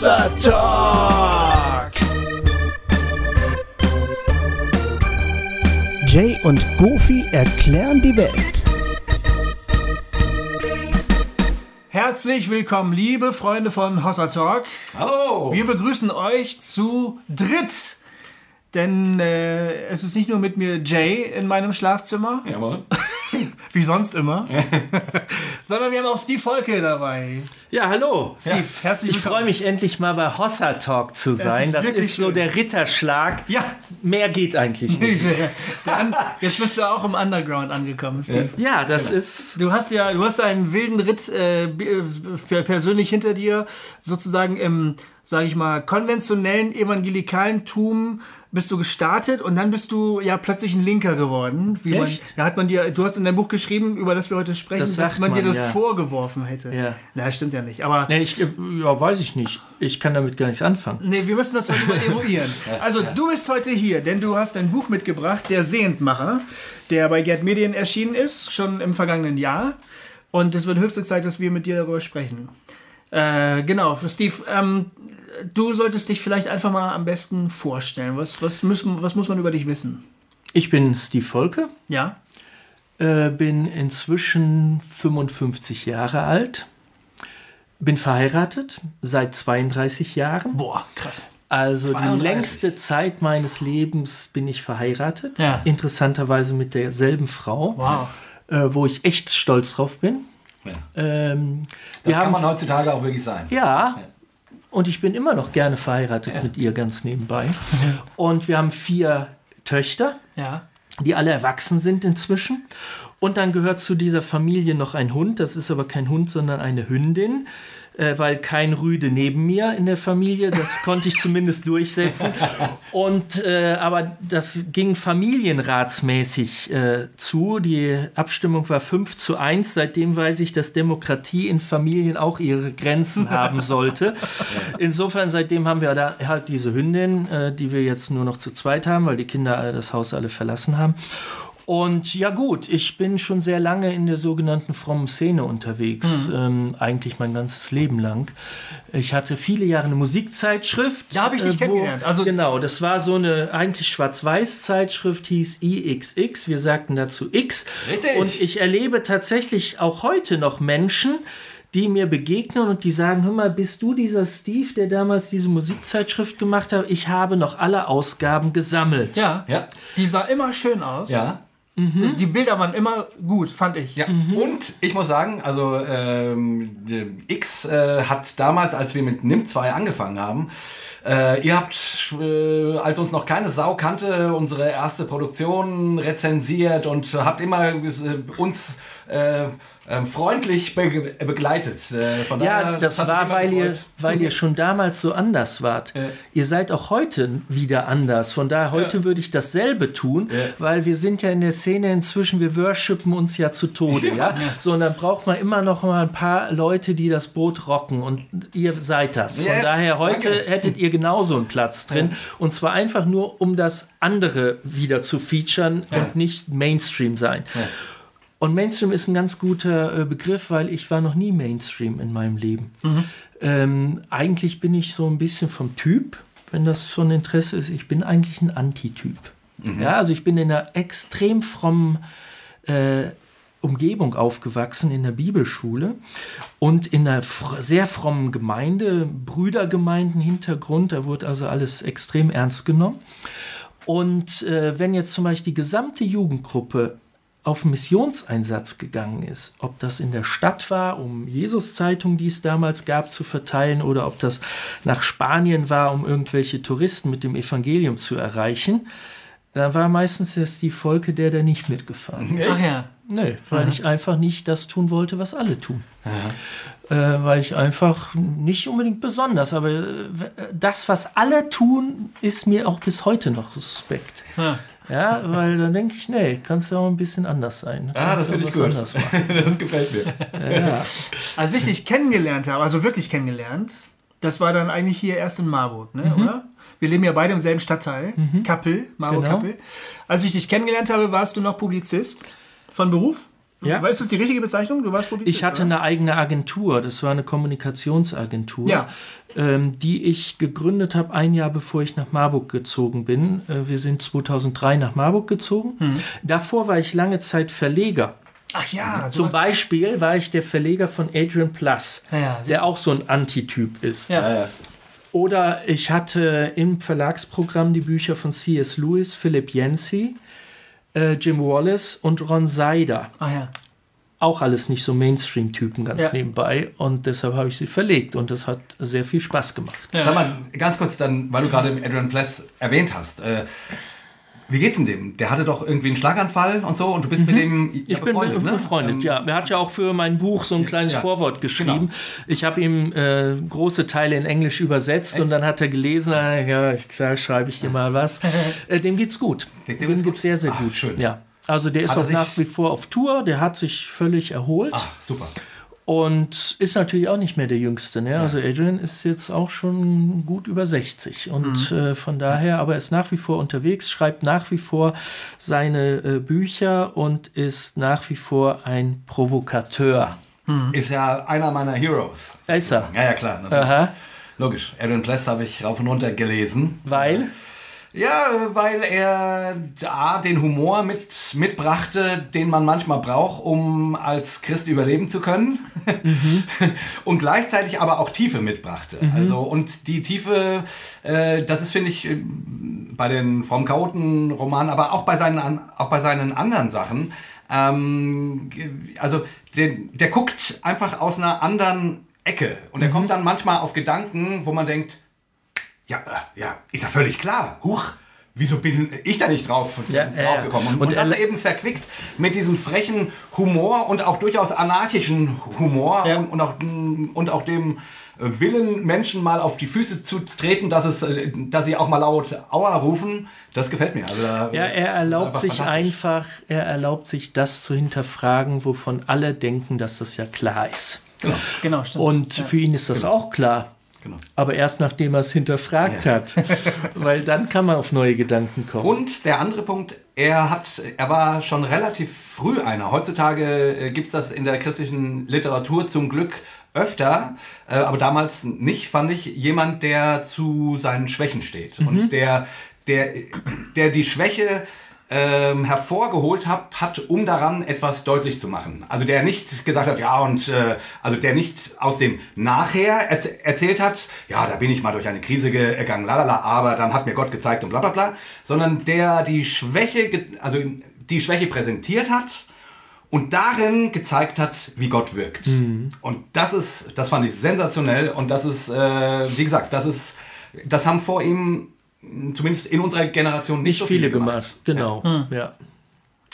Hossa Talk. Jay und Goofy erklären die Welt. Herzlich willkommen, liebe Freunde von Hossa Talk. Hallo! Wir begrüßen euch zu dritt. Denn äh, es ist nicht nur mit mir Jay in meinem Schlafzimmer, Jawohl. wie sonst immer, sondern wir haben auch Steve Volke dabei. Ja, hallo. Steve, herzlich Ich willkommen. freue mich endlich mal bei Hossa Talk zu sein. ist Das ist, so schön. der Ritterschlag. Ja. Mehr geht eigentlich nicht. Jetzt bist du auch im Underground angekommen, Steve. Ja, das ist. Du hast ja, du hast einen wilden Ritt äh, äh, persönlich hinter dir, sozusagen im, sage ich mal, konventionellen evangelikalen Tum bist du gestartet und dann bist du ja plötzlich ein Linker geworden. Wie man, Echt? da hat man dir, du hast in deinem Buch geschrieben, über das wir heute sprechen, Das dass sagt man dir man, das ja. vorgeworfen hätte. Ja. Na, stimmt ja nicht. Aber Nee, ich, ja, weiß ich nicht. Ich kann damit gar nichts anfangen. Nee, wir müssen das heute mal eruieren. Also, du bist heute hier, denn du hast ein Buch mitgebracht, Der Sehendmacher, der bei Gerd Medien erschienen ist, schon im vergangenen Jahr. Und es wird höchste Zeit, dass wir mit dir darüber sprechen. Äh, genau, Steve, ähm, du solltest dich vielleicht einfach mal am besten vorstellen. Was, was, müssen, was muss man über dich wissen? Ich bin Steve Volke, Ja? äh, bin inzwischen 55 Jahre alt, bin verheiratet seit 32 Jahren. Boah, krass. Also 32. die längste Zeit meines Lebens bin ich verheiratet. Ja. Interessanterweise mit derselben Frau, Wow. äh, wo ich echt stolz drauf bin. Ja. Ähm, Das wir kann haben man heutzutage auch wirklich sein. Ja. Und ich bin immer noch gerne verheiratet mit ihr ganz nebenbei. Und wir haben vier Töchter, Ja. die alle erwachsen sind inzwischen. Und dann gehört zu dieser Familie noch ein Hund. Das ist aber kein Hund, sondern eine Hündin. Äh, weil kein Rüde neben mir in der Familie, das konnte ich zumindest durchsetzen. Und äh, aber das ging familienratsmäßig äh, zu. Die Abstimmung war 5 zu 1. Seitdem weiß ich, dass Demokratie in Familien auch ihre Grenzen haben sollte. Insofern, seitdem haben wir da halt diese Hündin, äh, die wir jetzt nur noch zu zweit haben, weil die Kinder äh, das Haus alle verlassen haben. Und ja gut, ich bin schon sehr lange in der sogenannten frommen Szene unterwegs, ähm, eigentlich mein ganzes Leben lang. Ich hatte viele Jahre eine Musikzeitschrift. Da hab ich dich kennengelernt. Also- genau, das war so eine eigentlich Schwarz-Weiß-Zeitschrift, hieß IXX. Wir sagten dazu X. Richtig. Und ich erlebe tatsächlich auch heute noch Menschen, die mir begegnen und die sagen, hör mal, bist du dieser Steve, der damals diese Musikzeitschrift gemacht hat? Ich habe noch alle Ausgaben gesammelt. Ja. Ja. Die sah immer schön aus. Ja. Die, die Bilder waren immer gut, fand ich. Ja, und ich muss sagen, also ähm, X äh, hat damals, als wir mit NIM 2 angefangen haben, äh, ihr habt, äh, als uns noch keine Sau kannte, unsere erste Produktion rezensiert und habt immer äh, uns äh, ähm, freundlich be begleitet. Äh, von Ja, das war, weil ihr, weil ihr schon damals so anders wart. Ihr seid auch heute wieder anders. Von daher, heute würde ich dasselbe tun, weil wir sind ja in der Szene inzwischen, wir worshipen uns ja zu Tode. Ja? So, und dann braucht man immer noch mal ein paar Leute, die das Boot rocken. Und ihr seid das. Von Yes, daher, heute danke. hättet ihr genauso einen Platz drin. Und zwar einfach nur, um das andere wieder zu featuren und nicht Mainstream sein. Und Mainstream ist ein ganz guter äh, Begriff, weil ich war noch nie Mainstream in meinem Leben. Ähm, eigentlich bin ich so ein bisschen vom Typ, wenn das von Interesse ist, ich bin eigentlich ein Antityp. Ja, also ich bin in einer extrem frommen äh, Umgebung aufgewachsen, in der Bibelschule und in einer fr sehr frommen Gemeinde, Brüdergemeinden-Hintergrund, da wurde also alles extrem ernst genommen. Und äh, wenn jetzt zum Beispiel die gesamte Jugendgruppe auf Missionseinsatz gegangen ist, ob das in der Stadt war, um Jesus-Zeitungen, die es damals gab, zu verteilen, oder ob das nach Spanien war, um irgendwelche Touristen mit dem Evangelium zu erreichen, da war meistens der Steve Volke der, der nicht mitgefahren ist. Ach ja. Nee, weil ich einfach nicht das tun wollte, was alle tun. Äh, weil ich einfach nicht unbedingt besonders, aber äh, das, was alle tun, ist mir auch bis heute noch suspekt. Ja. Ja, weil dann denke ich, nee, kannst du auch ein bisschen anders sein. Ah, das Kannst finde auch ich was gut. anders machen. das gefällt mir. Ja. Als ich dich kennengelernt habe, also wirklich kennengelernt, das war dann eigentlich hier erst in Marburg, ne, oder? Wir leben ja beide im selben Stadtteil, Kappel, Marburg Genau. Kappel. Als ich dich kennengelernt habe, warst du noch Publizist von Beruf? Ja. Ist das die richtige Bezeichnung? Du warst Publizist, Ich hatte oder? eine eigene Agentur, das war eine Kommunikationsagentur, ja. ähm, die ich gegründet habe ein Jahr bevor ich nach Marburg gezogen bin. Äh, wir sind 2003 nach Marburg gezogen. Hm. Davor war ich lange Zeit Verleger. Ach ja. Zum Beispiel war ich der Verleger von Adrian Plus, ja, der auch so ein Antityp ist. Ja. Oder ich hatte im Verlagsprogramm die Bücher von C.S. Lewis, Philip Yancey, äh, Jim Wallace und Ron Seider. Ah ja. Auch alles nicht so Mainstream-Typen ganz ja. nebenbei. Und deshalb habe ich sie verlegt und das hat sehr viel Spaß gemacht. Ja. Sag mal, ganz kurz dann, weil du gerade Adrian Pless erwähnt hast. Äh, wie geht's denn dem? Der hatte doch irgendwie einen Schlaganfall und so und du bist mhm. mit dem ja, Ich bin befreundet, ne? befreundet, ähm, ja. Er hat ja auch für mein Buch so ein kleines ja. Vorwort geschrieben. Genau. Ich habe ihm äh, große Teile in Englisch übersetzt Echt? und dann hat er gelesen, äh, ja, klar, schreibe ich dir mal was. äh, dem geht's gut. Dem, dem geht's sehr, sehr Ach, gut. Schön. Ja. Also der ist auch nach wie vor auf Tour, der hat sich völlig erholt. Ach, super. Und ist natürlich auch nicht mehr der Jüngste. Ne? Ja. Also Adrian ist jetzt auch schon gut über 60. Und mhm. äh, von daher, aber er ist nach wie vor unterwegs, schreibt nach wie vor seine äh, Bücher und ist nach wie vor ein Provokateur. Mhm. Ist ja einer meiner Heroes. Ist er? Ja, ja, klar. Aha. Logisch. Adrian Pless habe ich rauf und runter gelesen. Weil? Ja, weil er A, den Humor mit, mitbrachte, den man manchmal braucht, um als Christ überleben zu können. Mhm. und gleichzeitig aber auch Tiefe mitbrachte. Mhm. Also, und die Tiefe, äh, das ist, finde ich, äh, bei den From Chaoten-Romanen, aber auch bei seinen, auch bei seinen anderen Sachen, ähm, also der, der guckt einfach aus einer anderen Ecke. Und er mhm. kommt dann manchmal auf Gedanken, wo man denkt, ja, äh, ja, ist ja völlig klar. Huch, wieso bin ich da nicht drauf, ja, drauf gekommen? Und, und, und das eben verquickt mit diesem frechen Humor und auch durchaus anarchischen Humor ja. und, und, auch, und auch dem Willen, Menschen mal auf die Füße zu treten, dass, es, dass sie auch mal laut Aua rufen, das gefällt mir. Also ja, er erlaubt einfach sich einfach, er erlaubt sich das zu hinterfragen, wovon alle denken, dass das ja klar ist. Genau, genau stimmt. Und ja. für ihn ist das genau. auch klar. Genau. Aber erst nachdem er es hinterfragt ja. hat. Weil dann kann man auf neue Gedanken kommen. Und der andere Punkt, er, hat, er war schon relativ früh einer. Heutzutage äh, gibt es das in der christlichen Literatur zum Glück öfter, äh, aber damals nicht, fand ich, jemand, der zu seinen Schwächen steht. Mhm. Und der, der, der die Schwäche ähm, hervorgeholt hab, hat, um daran etwas deutlich zu machen. Also der nicht gesagt hat, ja, und äh, also der nicht aus dem Nachher erz erzählt hat, ja, da bin ich mal durch eine Krise gegangen, lalala, aber dann hat mir Gott gezeigt und bla bla bla, sondern der die Schwäche, also die Schwäche präsentiert hat und darin gezeigt hat, wie Gott wirkt. Mhm. Und das ist, das fand ich sensationell und das ist, äh, wie gesagt, das ist, das haben vor ihm zumindest in unserer Generation nicht, nicht so viele, viele gemacht. gemacht. Genau, ja. Hm. ja.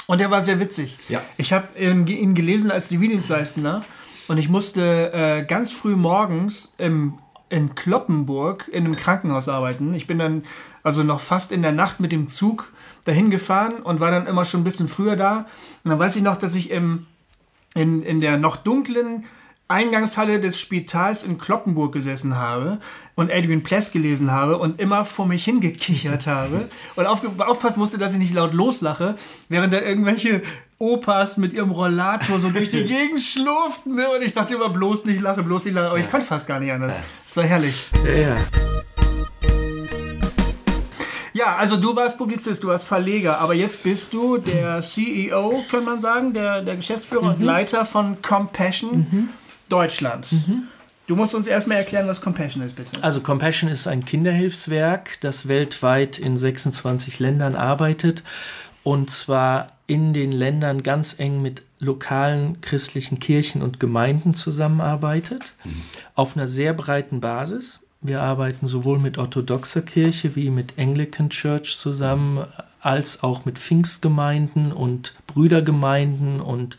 Und der war sehr witzig. Ja. Ich habe ihn gelesen als Zivildienstleistender und ich musste äh, ganz früh morgens im, in Kloppenburg in einem Krankenhaus arbeiten. Ich bin dann also noch fast in der Nacht mit dem Zug dahin gefahren und war dann immer schon ein bisschen früher da. Und dann weiß ich noch, dass ich im, in, in der noch dunklen Eingangshalle des Spitals in Kloppenburg gesessen habe und Edwin Pless gelesen habe und immer vor mich hingekichert habe und aufpassen musste, dass ich nicht laut loslache, während da irgendwelche Opas mit ihrem Rollator so durch die Gegend schlurften ne? und ich dachte immer bloß nicht lachen, bloß nicht lachen, aber ich konnte fast gar nicht anders. Es war herrlich. Ja. Ja, also du warst Publizist, du warst Verleger, aber jetzt bist du der CEO, kann man sagen, der, der Geschäftsführer mhm. und Leiter von Compassion. Mhm Deutschland. Mhm. Du musst uns erstmal erklären, was Compassion ist, bitte. Also Compassion ist ein Kinderhilfswerk, das weltweit in 26 Ländern arbeitet und zwar in den Ländern ganz eng mit lokalen christlichen Kirchen und Gemeinden zusammenarbeitet, mhm. auf einer sehr breiten Basis. Wir arbeiten sowohl mit orthodoxer Kirche wie mit Anglican Church zusammen, als auch mit Pfingstgemeinden und Brüdergemeinden und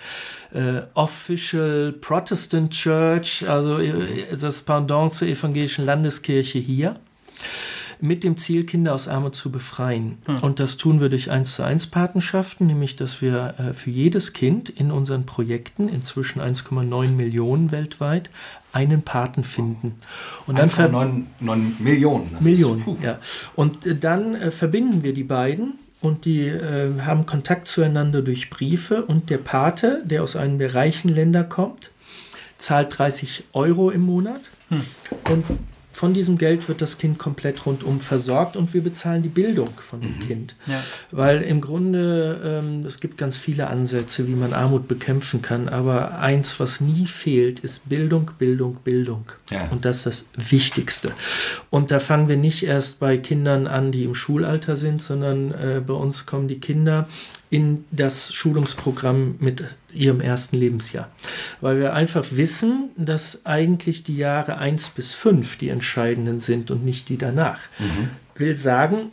äh, Official Protestant Church, also äh, das Pendant zur evangelischen Landeskirche hier mit dem Ziel, Kinder aus Armut zu befreien. Hm. Und das tun wir durch 1 zu 1 Patenschaften, nämlich dass wir äh, für jedes Kind in unseren Projekten, inzwischen 1,9 Millionen weltweit, einen Paten finden. Und dann 1,9 Millionen. Millionen, ja. Und äh, dann äh, verbinden wir die beiden und die äh, haben Kontakt zueinander durch Briefe und der Pate, der aus einem der reichen Länder kommt, zahlt 30 Euro im Monat hm. und von diesem Geld wird das Kind komplett rundum versorgt und wir bezahlen die Bildung von dem mhm. Kind. Ja. Weil im Grunde, ähm, es gibt ganz viele Ansätze, wie man Armut bekämpfen kann, aber eins, was nie fehlt, ist Bildung, Bildung, Bildung. Ja. Und das ist das Wichtigste. Und da fangen wir nicht erst bei Kindern an, die im Schulalter sind, sondern äh, bei uns kommen die Kinder in das Schulungsprogramm mit ihrem ersten Lebensjahr. Weil wir einfach wissen, dass eigentlich die Jahre 1 bis 5 die entscheidenden sind und nicht die danach. Mhm. Will sagen,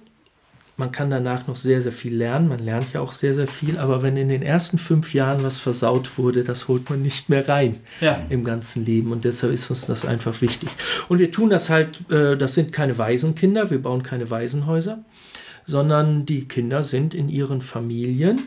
man kann danach noch sehr, sehr viel lernen. Man lernt ja auch sehr, sehr viel. Aber wenn in den ersten fünf Jahren was versaut wurde, das holt man nicht mehr rein ja. im ganzen Leben. Und deshalb ist uns das einfach wichtig. Und wir tun das halt, äh, das sind keine Waisenkinder. Wir bauen keine Waisenhäuser sondern die Kinder sind in ihren Familien,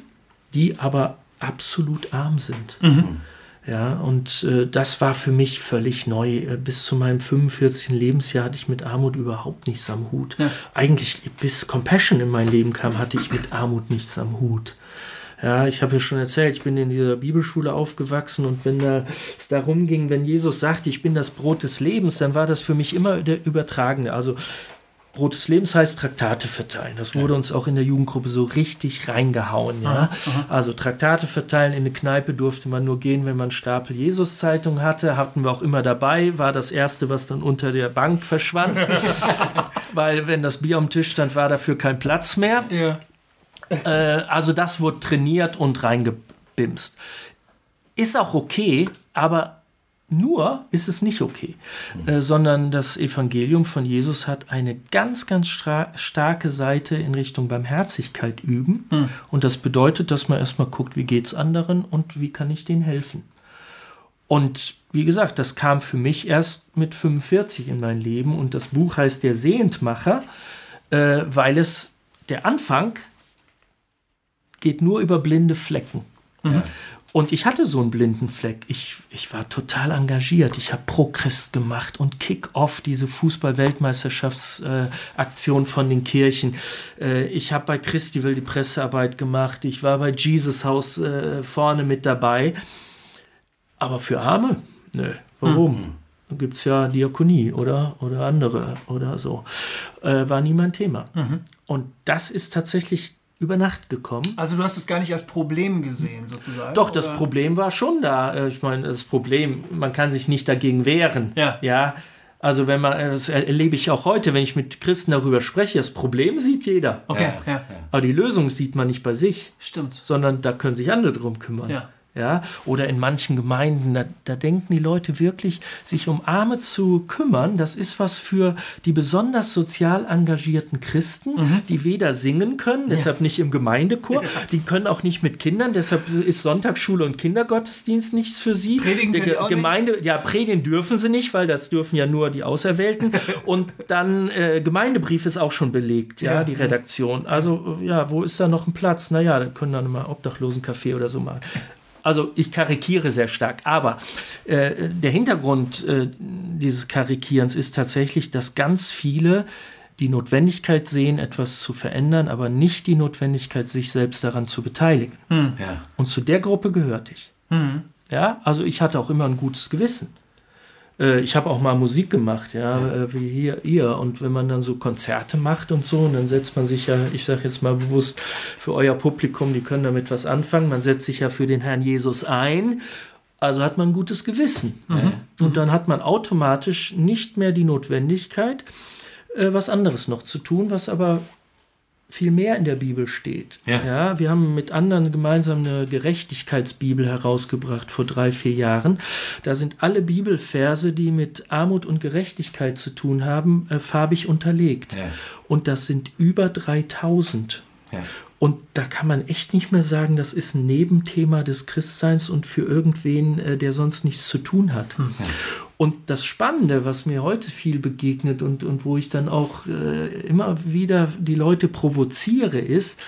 die aber absolut arm sind. Mhm. Ja, und äh, das war für mich völlig neu. Äh, bis zu meinem 45. Lebensjahr hatte ich mit Armut überhaupt nichts am Hut. Ja. Eigentlich bis Compassion in mein Leben kam, hatte ich mit Armut nichts am Hut. Ja, ich habe ja schon erzählt, ich bin in dieser Bibelschule aufgewachsen und wenn da, es darum ging, wenn Jesus sagte, ich bin das Brot des Lebens, dann war das für mich immer der Übertragene. Also Brot des Lebens heißt Traktate verteilen. Das wurde uns auch in der Jugendgruppe so richtig reingehauen. Ja? Aha, aha. Also Traktate verteilen in eine Kneipe durfte man nur gehen, wenn man Stapel Jesus-Zeitung hatte. Hatten wir auch immer dabei. War das erste, was dann unter der Bank verschwand. Weil wenn das Bier am Tisch stand, war dafür kein Platz mehr. Ja. Äh, also das wurde trainiert und reingebimst. Ist auch okay, aber nur ist es nicht okay, mhm. äh, sondern das Evangelium von Jesus hat eine ganz, ganz starke Seite in Richtung Barmherzigkeit üben. Mhm. Und das bedeutet, dass man erstmal guckt, wie geht es anderen und wie kann ich denen helfen. Und wie gesagt, das kam für mich erst mit 45 in mein Leben und das Buch heißt Der Sehentmacher, äh, weil es der Anfang geht nur über blinde Flecken. Mhm. Und ich hatte so einen blinden Fleck. Ich, ich war total engagiert. Ich habe Pro-Christ gemacht und Kick-Off, diese Fußball-Weltmeisterschaftsaktion äh, von den Kirchen. Äh, ich habe bei Christival die Pressearbeit gemacht. Ich war bei Jesus Haus äh, vorne mit dabei. Aber für Arme? Nö. Warum? Mhm. Gibt es ja Diakonie oder, oder andere oder so. Äh, war nie mein Thema. Mhm. Und das ist tatsächlich über Nacht gekommen. Also du hast es gar nicht als Problem gesehen, sozusagen? Doch, oder? das Problem war schon da. Äh, ich meine, das Problem, man kann sich nicht dagegen wehren. Ja. ja? Also wenn man, das erlebe ich auch heute, wenn ich mit Christen darüber spreche, das Problem sieht jeder. Okay, ja. ja. Aber die Lösung sieht man nicht bei sich. Stimmt. Sondern da können sich andere drum kümmern. Ja. Ja? Oder in manchen Gemeinden, da, da, denken die Leute wirklich, sich um Arme zu kümmern, das ist was für die besonders sozial engagierten Christen, mhm. die weder singen können, deshalb ja. nicht im Gemeindechor, ja. die können auch nicht mit Kindern, deshalb ist Sonntagsschule und Kindergottesdienst nichts für sie. Predigen Der Ge Gemeinde, nicht? ja, predigen dürfen sie nicht, weil das dürfen ja nur die Auserwählten. und dann äh, Gemeindebrief ist auch schon belegt, ja, ja die Redaktion. Also, ja, wo ist da noch ein Platz? Naja, dann können dann mal Obdachlosencafé oder so machen. Also ich karikiere sehr stark, aber äh, der Hintergrund äh, dieses Karikierens ist tatsächlich, dass ganz viele die Notwendigkeit sehen, etwas zu verändern, aber nicht die Notwendigkeit, sich selbst daran zu beteiligen. Hm. Ja. Und zu der Gruppe gehörte ich. Hm. Ja, also ich hatte auch immer ein gutes Gewissen. Äh, ich habe auch mal Musik gemacht, ja, ja, äh, wie hier ihr. Und wenn man dann so Konzerte macht und so, und dann setzt man sich ja, ich sage jetzt mal bewusst für euer Publikum, die können damit was anfangen, man setzt sich ja für den Herrn Jesus ein. Also hat man ein gutes Gewissen. Mhm. Und dann hat man automatisch nicht mehr die Notwendigkeit, äh, was anderes noch zu tun, was aber viel mehr in der Bibel steht. Ja. ja. wir haben mit anderen gemeinsam eine Gerechtigkeitsbibel herausgebracht vor drei, vier Jahren. Da sind alle Bibelverse, die mit Armut und Gerechtigkeit zu tun haben, äh, farbig unterlegt. Ja. Und das sind über 3000. Ja. Und da kann man echt nicht mehr sagen, das ist ein Nebenthema des Christseins und für irgendwen, äh, der sonst nichts zu tun hat. Hm. Und das Spannende, was mir heute viel begegnet und, und wo ich dann auch äh, immer wieder die Leute provoziere, ist,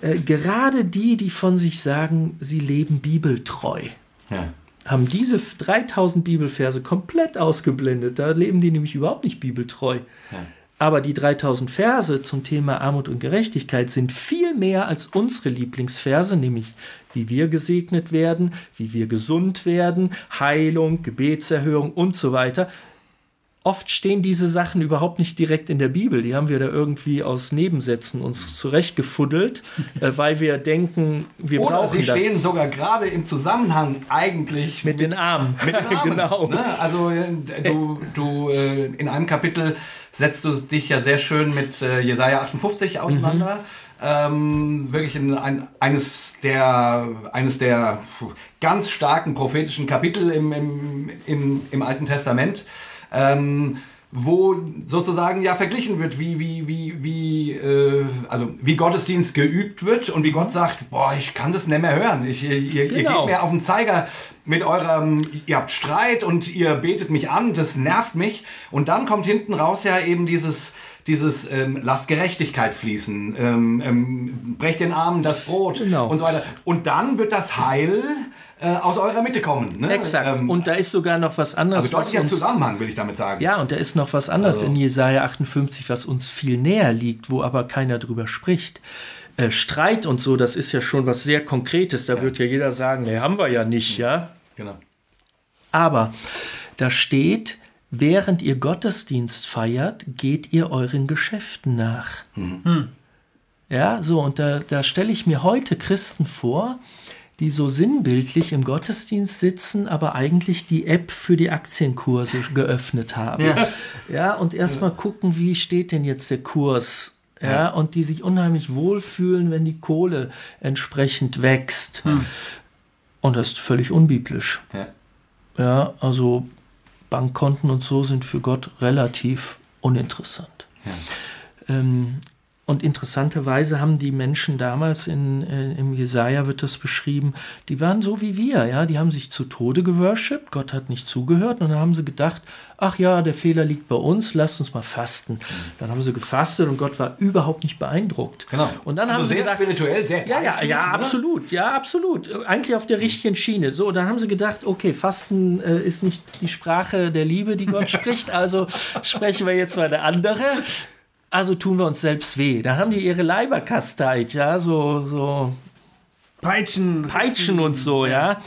äh, gerade die, die von sich sagen, sie leben bibeltreu. Ja. Haben diese 3000 Bibelverse komplett ausgeblendet. Da leben die nämlich überhaupt nicht bibeltreu. Ja Aber die 3000 Verse zum Thema Armut und Gerechtigkeit sind viel mehr als unsere Lieblingsverse, nämlich wie wir gesegnet werden, wie wir gesund werden, Heilung, Gebetserhörung und so weiter. Oft stehen diese Sachen überhaupt nicht direkt in der Bibel. Die haben wir da irgendwie aus Nebensätzen uns zurechtgefuddelt, äh, weil wir denken, wir Oder brauchen sie das. stehen sogar gerade im Zusammenhang eigentlich Mit den Armen. Mit den Armen, genau. Ne? Also äh, du, du äh, in einem Kapitel setzt du dich ja sehr schön mit äh, Jesaja 58 auseinander. Ähm, wirklich in ein, eines, der, eines der ganz starken prophetischen Kapitel im, im, im, im Alten Testament. Ähm, wo sozusagen ja verglichen wird, wie, wie, wie, wie, äh, also wie Gottesdienst geübt wird und wie Gott sagt, boah, ich kann das nicht mehr hören. Ich, ihr, ihr Genau. geht mir auf den Zeiger mit eurem, ihr habt Streit und ihr betet mich an, das nervt mich. Und dann kommt hinten raus ja eben dieses, dieses ähm, lasst Gerechtigkeit fließen, ähm, ähm, brecht den Armen das Brot Genau. und so weiter. Und dann wird das Heil äh, aus eurer Mitte kommen. Ne? Exakt. Ähm, und da ist sogar noch was anderes, also deutlicher uns, Zusammenhang, will ich damit sagen. Ja, und da ist noch was anderes Also- in Jesaja 58, was uns viel näher liegt, wo aber keiner drüber spricht. Äh, Streit und so, das ist ja schon was sehr Konkretes. Da wird ja jeder sagen, nee, haben wir ja nicht, ja. Genau. Aber da steht, während ihr Gottesdienst feiert, geht ihr euren Geschäften nach. Ja, so, und da, da stelle ich mir heute Christen vor, die so sinnbildlich im Gottesdienst sitzen, aber eigentlich die App für die Aktienkurse geöffnet haben. Ja. Ja, und erstmal gucken, wie steht denn jetzt der Kurs? Ja, und die sich unheimlich wohlfühlen, wenn die Kohle entsprechend wächst. Und das ist völlig unbiblisch. Ja. Ja, also Bankkonten und so sind für Gott relativ uninteressant. Ähm, und interessanterweise haben die Menschen damals in, äh, im Jesaja wird das beschrieben, die waren so wie wir, ja, die haben sich zu Tode geworshipped, Gott hat nicht zugehört und dann haben sie gedacht, ach ja, der Fehler liegt bei uns, lasst uns mal fasten. Dann haben sie gefastet und Gott war überhaupt nicht beeindruckt. Genau. Und dann also haben sie sehr gesagt, spirituell, sehr ja, ja, ja, ne? absolut, ja, absolut. Eigentlich auf der richtigen Schiene. So, dann haben sie gedacht, okay, Fasten äh, ist nicht die Sprache der Liebe, die Gott spricht, also sprechen wir jetzt mal eine andere. Also tun wir uns selbst weh. Da haben die ihre Leiber kasteit, ja, so, so Peitschen. Peitschen und so, ja.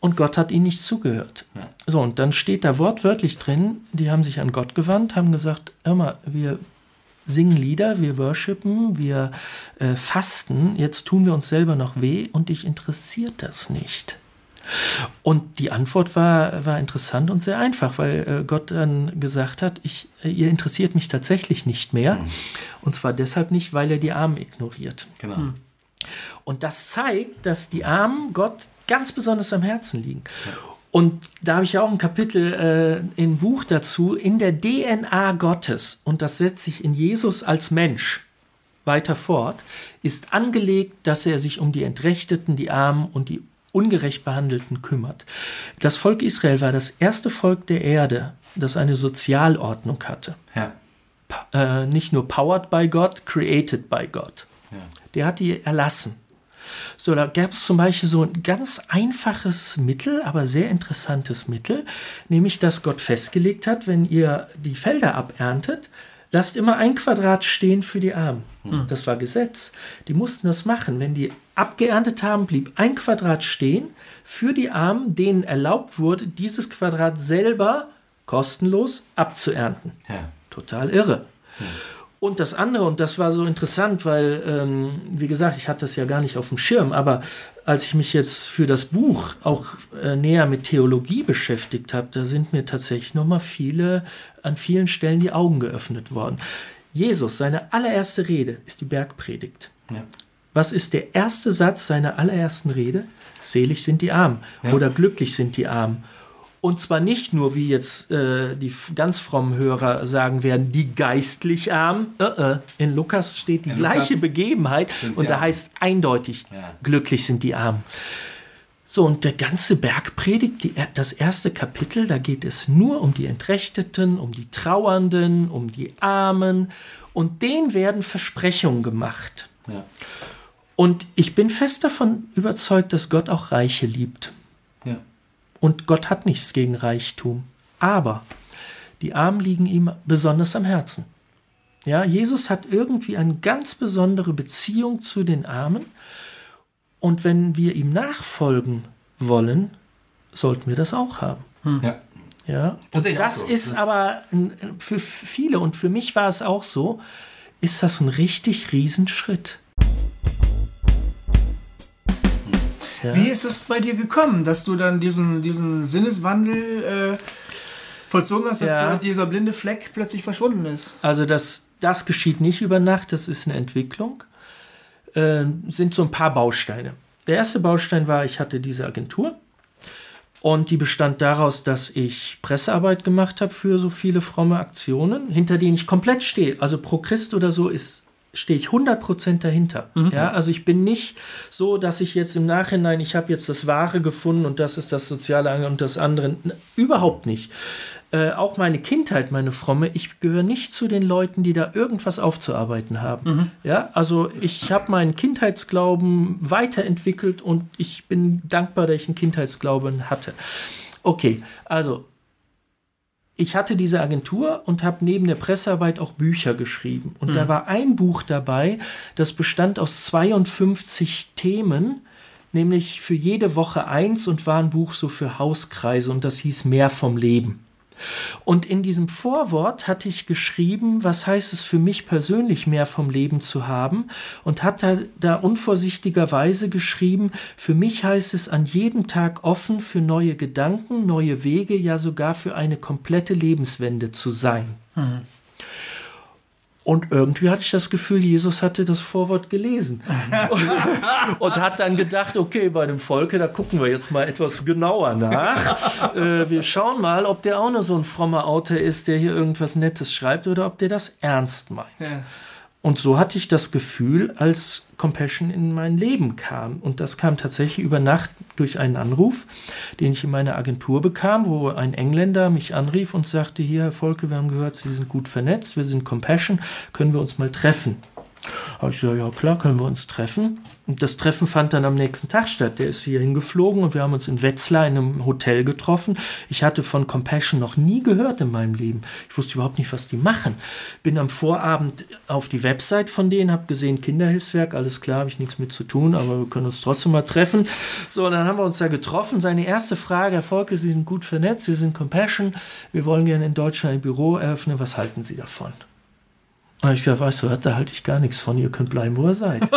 Und Gott hat ihnen nicht zugehört. So, und dann steht da wortwörtlich drin, die haben sich an Gott gewandt, haben gesagt, hör mal, wir singen Lieder, wir worshipen, wir äh, fasten, jetzt tun wir uns selber noch weh und dich interessiert das nicht. Und die Antwort war, war interessant und sehr einfach, weil äh, Gott dann gesagt hat, ich, äh, ihr interessiert mich tatsächlich nicht mehr. Und zwar deshalb nicht, weil er die Armen ignoriert. Genau. Und das zeigt, dass die Armen Gott ganz besonders am Herzen liegen. Und da habe ich ja auch ein Kapitel äh, im Buch dazu, in der DNA Gottes, und das setzt sich in Jesus als Mensch weiter fort, ist angelegt, dass er sich um die Entrechteten, die Armen und die ungerecht Behandelten kümmert. Das Volk Israel war das erste Volk der Erde, das eine Sozialordnung hatte Ja. äh, nicht nur powered by God, created by God. Ja. Der hat die erlassen. So, da gab es zum Beispiel so ein ganz einfaches Mittel, aber sehr interessantes Mittel, nämlich dass Gott festgelegt hat, wenn ihr die Felder aberntet, lasst immer ein Quadrat stehen für die Armen. Das war Gesetz. Die mussten das machen. Wenn die abgeerntet haben, blieb ein Quadrat stehen für die Armen, denen erlaubt wurde, dieses Quadrat selber kostenlos abzuernten. Ja. Total irre. Und das andere, und das war so interessant, weil, ähm, wie gesagt, ich hatte das ja gar nicht auf dem Schirm, aber als ich mich jetzt für das Buch auch äh, näher mit Theologie beschäftigt habe, da sind mir tatsächlich nochmal viele, an vielen Stellen die Augen geöffnet worden. Jesus, seine allererste Rede ist die Bergpredigt. Ja. Was ist der erste Satz seiner allerersten Rede? Selig sind die Armen Ja. oder glücklich sind die Armen. Und zwar nicht nur, wie jetzt äh, die ganz frommen Hörer sagen werden, die geistlich Armen. Äh, äh. In Lukas steht die In gleiche Lukas Begebenheit und da Armen. heißt eindeutig, Ja. glücklich sind die Armen. So, und der ganze Bergpredigt, die, das erste Kapitel, da geht es nur um die Entrechteten, um die Trauernden, um die Armen. Und denen werden Versprechungen gemacht. Ja. Und ich bin fest davon überzeugt, dass Gott auch Reiche liebt. Ja. Und Gott hat nichts gegen Reichtum. Aber die Armen liegen ihm besonders am Herzen. Ja, Jesus hat irgendwie eine ganz besondere Beziehung zu den Armen. Und wenn wir ihm nachfolgen wollen, sollten wir das auch haben. Ja. Ja, Das das so. ist Das- aber für viele und für mich war es auch so, ist das ein richtig Riesenschritt. Ja. Wie ist es bei dir gekommen, dass du dann diesen, diesen Sinneswandel äh, vollzogen hast, dass Ja. da dieser blinde Fleck plötzlich verschwunden ist? Also das, das geschieht nicht über Nacht, das ist eine Entwicklung. Äh, sind so ein paar Bausteine. Der erste Baustein war, ich hatte diese Agentur und die bestand daraus, dass ich Pressearbeit gemacht habe für so viele fromme Aktionen, hinter denen ich komplett stehe. Also pro Christ oder so ist stehe ich 100% dahinter. Ja, also ich bin nicht so, dass ich jetzt im Nachhinein, ich habe jetzt das Wahre gefunden und das ist das Soziale und das andere. Überhaupt nicht. Äh, auch meine Kindheit, meine fromme, ich gehöre nicht zu den Leuten, die da irgendwas aufzuarbeiten haben. Ja, also ich habe meinen Kindheitsglauben weiterentwickelt und ich bin dankbar, dass ich einen Kindheitsglauben hatte. Okay, also ich hatte diese Agentur und habe neben der Pressearbeit auch Bücher geschrieben. Und da war ein Buch dabei, das bestand aus 52 Themen, nämlich für jede Woche eins und war ein Buch so für Hauskreise und das hieß Mehr vom Leben. Und in diesem Vorwort hatte ich geschrieben, was heißt es für mich persönlich mehr vom Leben zu haben und hat da, da unvorsichtigerweise geschrieben, für mich heißt es an jedem Tag offen für neue Gedanken, neue Wege, ja sogar für eine komplette Lebenswende zu sein. Und irgendwie hatte ich das Gefühl, Jesus hatte das Vorwort gelesen und hat dann gedacht, okay, bei dem Volke, da gucken wir jetzt mal etwas genauer nach. äh, wir schauen mal, ob der auch nur so ein frommer Autor ist, der hier irgendwas Nettes schreibt oder ob der das ernst meint. Ja. Und so hatte ich das Gefühl, als Compassion in mein Leben kam. Und das kam tatsächlich über Nacht durch einen Anruf, den ich in meiner Agentur bekam, wo ein Engländer mich anrief und sagte, hier, Herr Volke, wir haben gehört, Sie sind gut vernetzt, wir sind Compassion, können wir uns mal treffen? Habe ich gesagt, ja klar, können wir uns treffen. Und das Treffen fand dann am nächsten Tag statt. Der ist hier hingeflogen und wir haben uns in Wetzlar in einem Hotel getroffen. Ich hatte von Compassion noch nie gehört in meinem Leben. Ich wusste überhaupt nicht, was die machen. Bin am Vorabend auf die Website von denen, habe gesehen, Kinderhilfswerk, alles klar, habe ich nichts mit zu tun, aber wir können uns trotzdem mal treffen. So, und dann haben wir uns da getroffen. Seine erste Frage, Herr Volke, Sie sind gut vernetzt, wir sind Compassion, wir wollen gerne in Deutschland ein Büro eröffnen, was halten Sie davon? Und ich gesagt, weißt du, was, da halte ich gar nichts von, ihr könnt bleiben, wo ihr seid.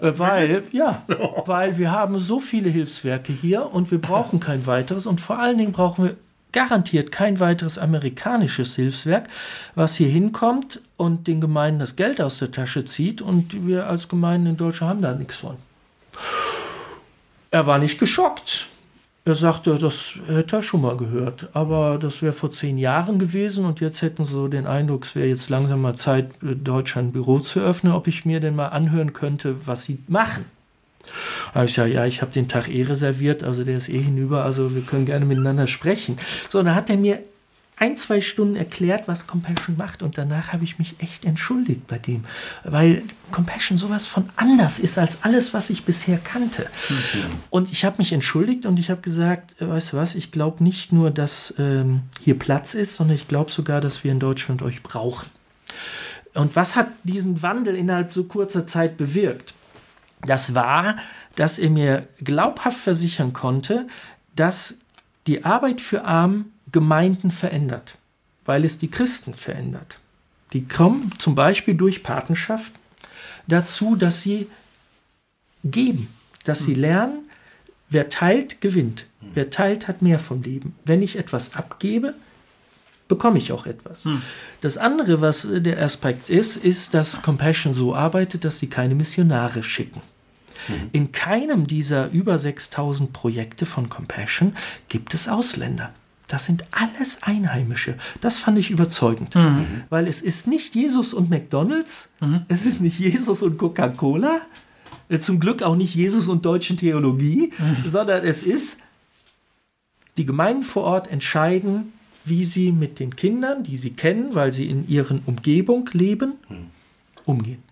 Äh, weil, ja, weil wir haben so viele Hilfswerke hier und wir brauchen kein weiteres und vor allen Dingen brauchen wir garantiert kein weiteres amerikanisches Hilfswerk, was hier hinkommt und den Gemeinden das Geld aus der Tasche zieht und wir als Gemeinden in Deutschland haben da nichts von. Er war nicht geschockt. Er sagte, das hätte er schon mal gehört, aber das wäre vor zehn Jahren gewesen und jetzt hätten sie so den Eindruck, es wäre jetzt langsam mal Zeit, in Deutschland ein Büro zu öffnen, ob ich mir denn mal anhören könnte, was sie machen. Da habe ich gesagt, ja, ich habe den Tag eh reserviert, also der ist eh hinüber, also wir können gerne miteinander sprechen. So, und dann hat er mir ein, zwei Stunden erklärt, was Compassion macht und danach habe ich mich echt entschuldigt bei dem, weil Compassion sowas von anders ist als alles, was ich bisher kannte. Und ich habe mich entschuldigt und ich habe gesagt, äh, weißt du was, ich glaube nicht nur, dass ähm, hier Platz ist, sondern ich glaube sogar, dass wir in Deutschland euch brauchen. Und was hat diesen Wandel innerhalb so kurzer Zeit bewirkt? Das war, dass er mir glaubhaft versichern konnte, dass die Arbeit für Arm Gemeinden verändert, weil es die Christen verändert. Die kommen zum Beispiel durch Patenschaft dazu, dass sie geben, dass sie lernen, wer teilt, gewinnt. Wer teilt, hat mehr vom Leben. Wenn ich etwas abgebe, bekomme ich auch etwas. Das andere, was äh, der Aspekt ist, ist, dass Compassion so arbeitet, dass sie keine Missionare schicken. In keinem dieser über 6000 Projekte von Compassion gibt es Ausländer. Das sind alles Einheimische. Das fand ich überzeugend. Weil es ist nicht Jesus und McDonalds, es ist nicht Jesus und Coca-Cola, äh, zum Glück auch nicht Jesus und deutsche Theologie, sondern es ist, die Gemeinden vor Ort entscheiden, wie sie mit den Kindern, die sie kennen, weil sie in ihren Umgebung leben, umgehen.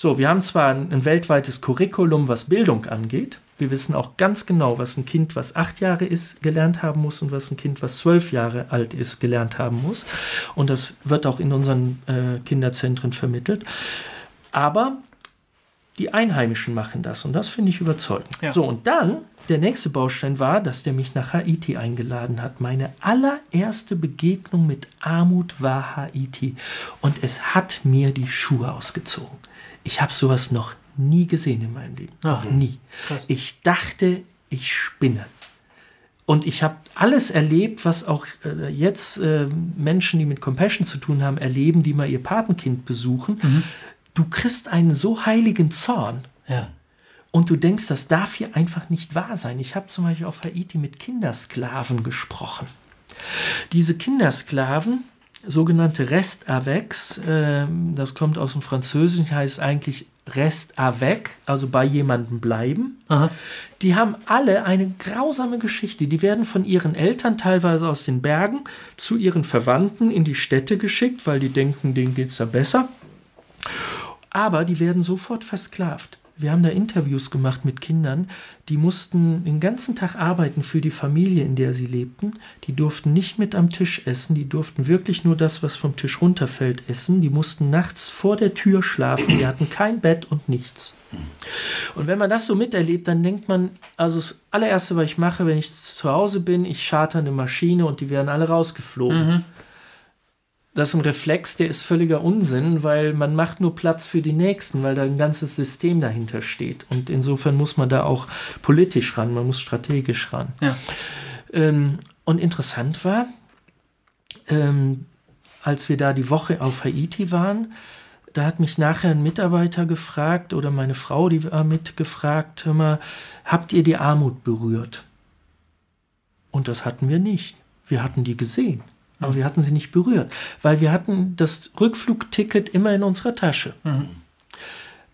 So, wir haben zwar ein, ein weltweites Curriculum, was Bildung angeht. Wir wissen auch ganz genau, was ein Kind, was acht Jahre ist, gelernt haben muss und was ein Kind, was zwölf Jahre alt ist, gelernt haben muss. Und das wird auch in unseren äh, Kinderzentren vermittelt. Aber die Einheimischen machen das und das finde ich überzeugend. Ja. So, und dann, der nächste Baustein war, dass der mich nach Haiti eingeladen hat. Meine allererste Begegnung mit Armut war Haiti. Und es hat mir die Schuhe ausgezogen. Ich habe sowas noch nie gesehen in meinem Leben. Noch nie. Ich dachte, ich spinne. Und ich habe alles erlebt, was auch äh, jetzt äh, Menschen, die mit Compassion zu tun haben, erleben, die mal ihr Patenkind besuchen. Du kriegst einen so heiligen Zorn. Ja. Und du denkst, das darf hier einfach nicht wahr sein. Ich habe zum Beispiel auf Haiti mit Kindersklaven gesprochen. Diese Kindersklaven, sogenannte Rest avec, ähm, das kommt aus dem Französischen, heißt eigentlich Rest avec, also bei jemandem bleiben. Aha. Die haben alle eine grausame Geschichte. Die werden von ihren Eltern teilweise aus den Bergen zu ihren Verwandten in die Städte geschickt, weil die denken, denen geht es da besser. Aber die werden sofort versklavt. Wir haben da Interviews gemacht mit Kindern, die mussten den ganzen Tag arbeiten für die Familie, in der sie lebten. Die durften nicht mit am Tisch essen, die durften wirklich nur das, was vom Tisch runterfällt, essen. Die mussten nachts vor der Tür schlafen, die hatten kein Bett und nichts. Und wenn man das so miterlebt, dann denkt man, also das allererste, was ich mache, wenn ich zu Hause bin, ich charter eine Maschine und die werden alle rausgeflogen. Das ist ein Reflex, der ist völliger Unsinn, weil man macht nur Platz für die Nächsten, weil da ein ganzes System dahinter steht. Und insofern muss man da auch politisch ran, man muss strategisch ran. Ja. Ähm, und interessant war, ähm, als wir da die Woche auf Haiti waren, da hat mich nachher ein Mitarbeiter gefragt oder meine Frau, die war mitgefragt, hör mal, habt ihr die Armut berührt? Und das hatten wir nicht. Wir hatten die gesehen, aber wir hatten sie nicht berührt, weil wir hatten das Rückflugticket immer in unserer Tasche.